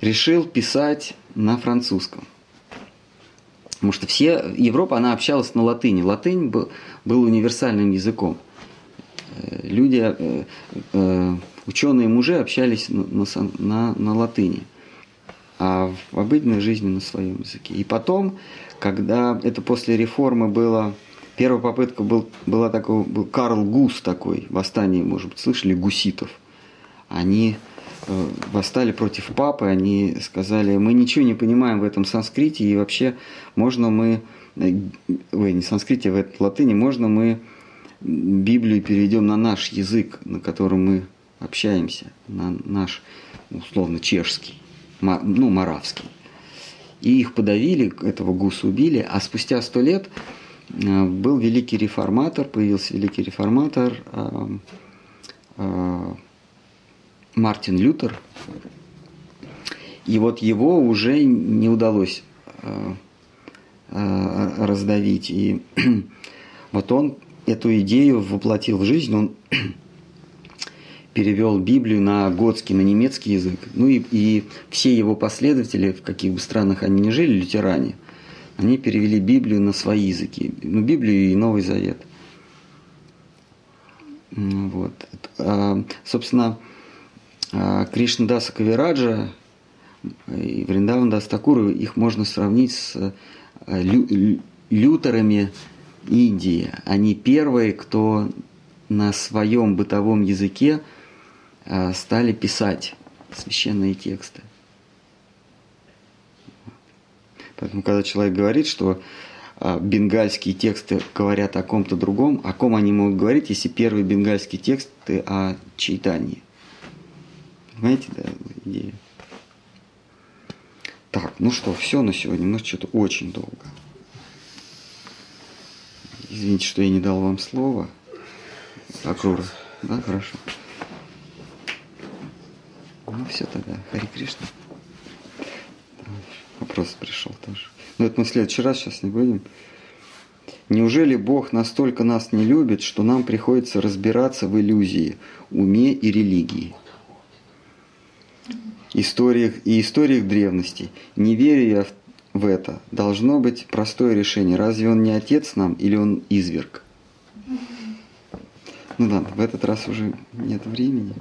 решил писать на французском. Потому что все, Европа, она общалась на латыни. Латынь был, был универсальным языком. Э, Люди, э, э, ученые мужи общались на, на- на латыни, а в обыденной жизни на своем языке. И потом, когда это после реформы было, первая попытка был, была такой, был Карл Гус такой, восстание, может быть, слышали, гуситов. Они э, восстали против папы, они сказали, мы ничего не понимаем в этом санскрите, и вообще можно мы, э, ой, не санскрите, в этой латыни, можно мы Библию переведем на наш язык, на котором мы общаемся, на наш, условно, чешский, ну, маравский. И их подавили, этого гуса убили, а спустя сто лет э, был великий реформатор, появился великий реформатор э, э, Мартин Лютер. И вот его уже не удалось раздавить. И вот он эту идею воплотил в жизнь, он перевел Библию на готский, на немецкий язык. Ну и, и все его последователи, в каких бы странах они ни жили, лютеране, они перевели Библию на свои языки. Ну, Библию и Новый Завет. М, Вот. А, Собственно, а, Кришнадаса Кавираджа и Вриндаван Дастакуру, их можно сравнить с а, лю- лю- лютерами Индии. Они первые, кто на своем бытовом языке стали писать священные тексты. Поэтому, когда человек говорит, что а, бенгальские тексты говорят о ком-то другом, о ком они могут говорить, если первые бенгальские тексты о читании. Понимаете, да, идея? Так, ну что, все на сегодня. Мы что-то очень долго. Извините, что я не дал вам слова. Акрура. Да, хорошо. Ну все тогда. Хари Кришна. Вопрос пришел тоже. Но это мы в следующий раз сейчас не будем. Неужели Бог настолько нас не любит, что нам приходится разбираться в иллюзии, уме и религии? Историях и историях древности. Не верю я в это. Должно быть простое решение. Разве он не отец нам или он изверг? Ну да, в этот раз уже нет времени.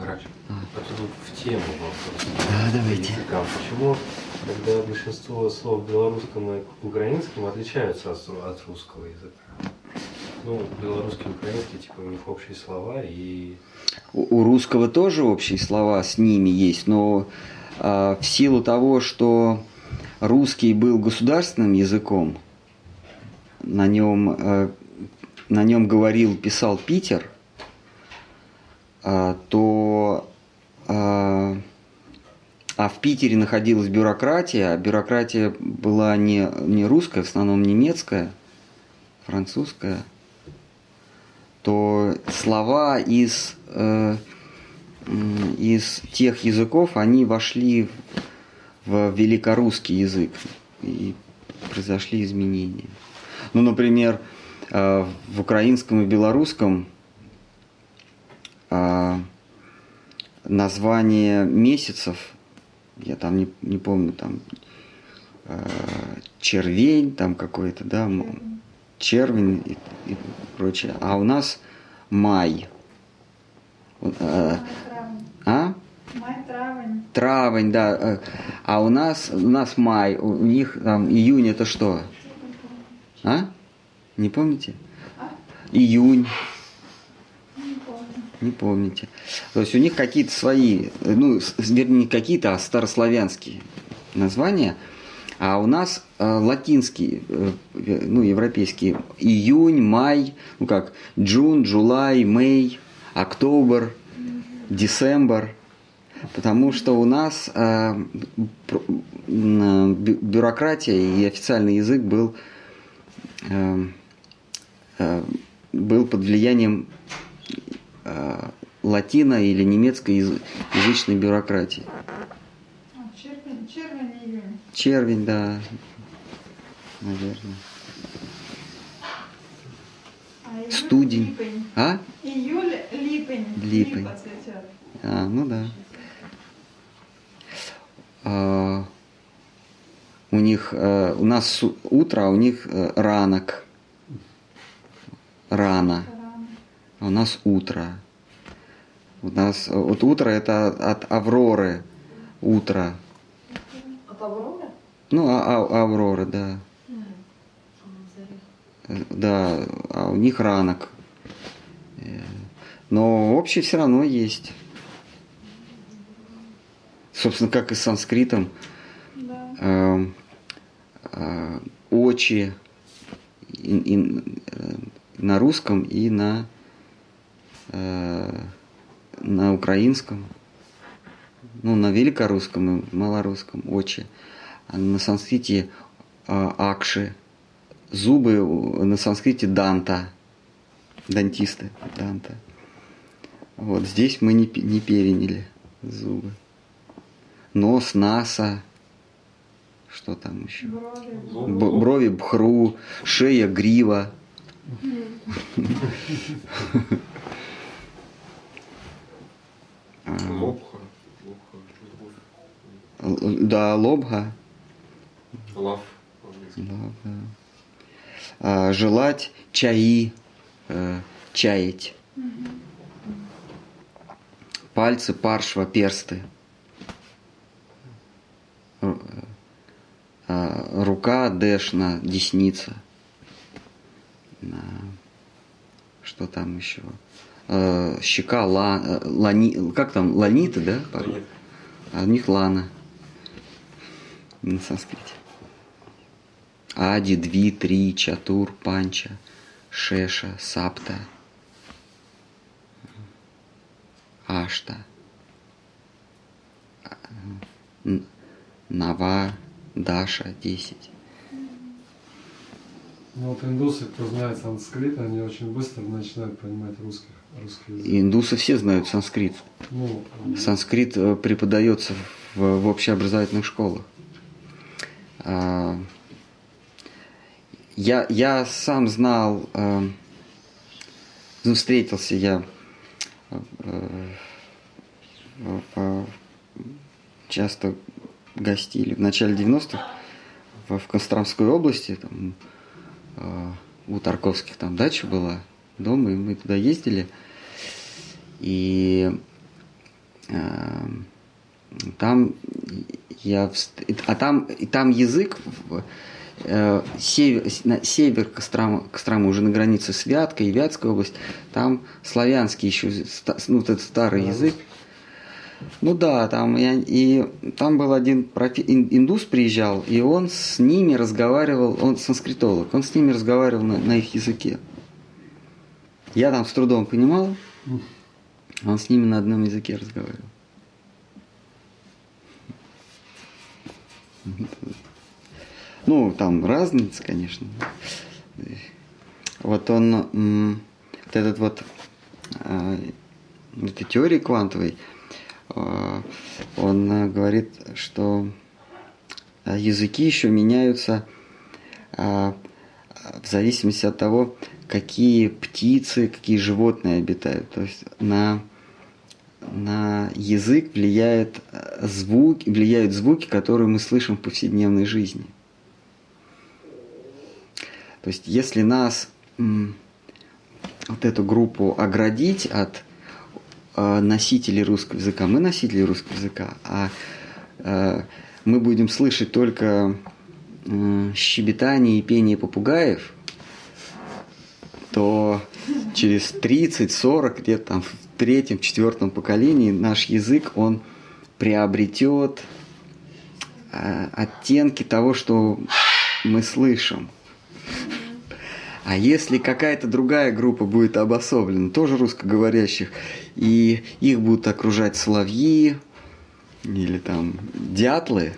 Врач, а тут в тему вопрос. Да, давайте. Языкам. Почему, когда большинство слов в белорусском и украинском отличаются от, от русского языка? Ну, белорусский и украинский, типа, у них общие слова и... У у русского тоже общие слова с ними есть, но а, в силу того, что русский был государственным языком, на нем, э, на нем говорил, писал Питер, то а, а в Питере находилась бюрократия, а бюрократия была не, не русская, в основном немецкая, французская, то слова из, э, из тех языков, они вошли в великорусский язык. И произошли изменения. Ну, например, э, в украинском и белорусском а, название месяцев, я там не, не помню, там э, червень там какой-то, да, червень и, и прочее. А у нас май. Май-травень. а? Май-травень. Травень, да. э, А у нас, у нас май, у них там июнь это что? А? Не помните? Июнь, Не помню. Не помните. То есть у них какие-то свои, э, ну, вернее, не какие-то, а старославянские названия. А у нас э, латинские, э, э, ну, европейские. Июнь, май, ну как, Джун, Джулай, Мэй, Октобер, Десембр. Потому что у нас э, бю- бюрократия и официальный язык был, э, э, был под влиянием э, латино или немецкой язы- язычной бюрократии. А, червень, червень, июнь. Червень, да, наверное. А июль Студень. липень. А? Июль, липень. Липень. Липа цветет. А, ну да. А, у них, э, у нас утро, а у них э, ранок. Рано. Рано. У нас утро. У нас э, вот утро это от Авроры. Утро. От Авроры? Ну, а, а- Аврора, да. Э, Да, а у них ранок. Э, Но общий все равно есть. Собственно, как и с санскритом. Да. Эм, э, очи и- и, э, на русском и на, э, на украинском. Ну, на великорусском и малорусском очи. А на санскрите э, акши. Зубы у- на санскрите данта. Дантисты. Данта. Вот здесь мы не, не переняли зубы. Нос, наса. Что там еще? Брови. Б- брови, бхру, шея, грива. Лобха. Лобха. Да, лобга. Лав. Лобга. А, Желать, чаи, э, чаять. Пальцы, паршва, персты. Э, а, Рука, дэшна, десница. Что там еще? Э, Щека, ла, э, лани, как там, ланита, да? А у них лана на санскрите. Ади, Дви, Три, Чатур, Панча, Шеша, Сапта, Ашта, Н- Нава, Даша, 10. Ну вот индусы, кто знает санскрит, они очень быстро начинают понимать. И индусы все знают санскрит. Санскрит э, преподается в, в общеобразовательных школах. А, Я, я сам знал, э, ну, встретился я э, часто гостили в начале 90-х в, Костромской области, там, у Тарковских там дача была, дом, и мы туда ездили. И э, там я а там и там язык э, север, на север Кострома, Кострома уже на границе с Вяткой и Вятская область, там славянский еще, ну, вот этот старый язык. Ну да, там я, и там был один профи- ин- индус приезжал, и он с ними разговаривал, он санскритолог, он с ними разговаривал на, на их языке. Я там с трудом понимал, а он с ними на одном языке разговаривал. Ну, там разница, конечно. Вот он, вот этот вот а, этой теории квантовой, э, он говорит, что э, языки еще меняются в зависимости от того, какие птицы, какие животные обитают. То есть на, на язык влияет э, звук, влияют звуки, которые мы слышим в повседневной жизни. То есть если нас вот эту группу оградить от э, носителей русского языка, мы носители русского языка, а э, мы будем слышать только щебетание и пение попугаев, то через 30-40 лет там в третьем, четвертом поколении наш язык, он приобретет э, оттенки того, что мы слышим. А если какая-то другая группа будет обособлена, тоже русскоговорящих, и их будут окружать соловьи или там дятлы,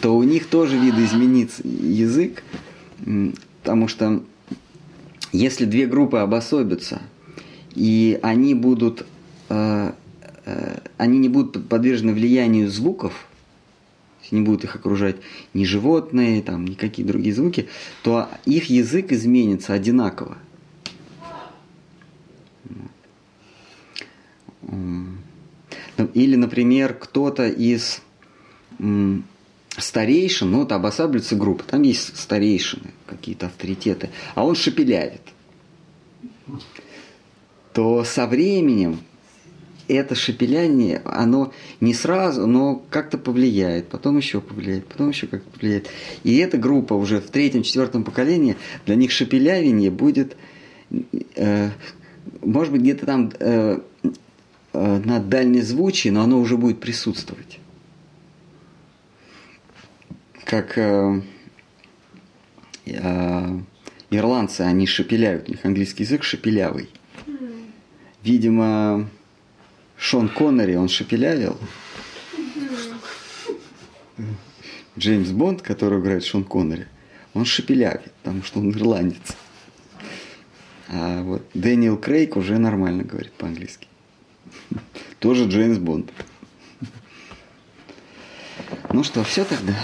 то у них тоже видоизменится язык, потому что если две группы обособятся, и они будут, э, э, они не будут подвержены влиянию звуков, не будут их окружать ни животные, там, никакие другие звуки, то их язык изменится одинаково. Ну, Или, например, кто-то из старейшин, ну, вот обосабливается группа, там есть старейшины, какие-то авторитеты, а он шепелявит, то со временем это шепеляние, оно не сразу, но как-то повлияет, потом еще повлияет, потом еще как-то повлияет. И эта группа уже в третьем, четвертом поколении, для них шепелявение будет, э, может быть, где-то там э, э, на дальнезвучии, но оно уже будет присутствовать. Как э, э, ирландцы, они шепеляют, у них английский язык шепелявый. Видимо, Шон Коннери, он шепелявил. Джеймс Бонд, который играет Шон Коннери, он шепелявит, потому что он ирландец. А вот Дэниел Крейг уже нормально говорит по-английски. Тоже Джеймс Бонд. Ну что, все тогда?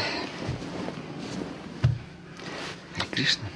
Кришна.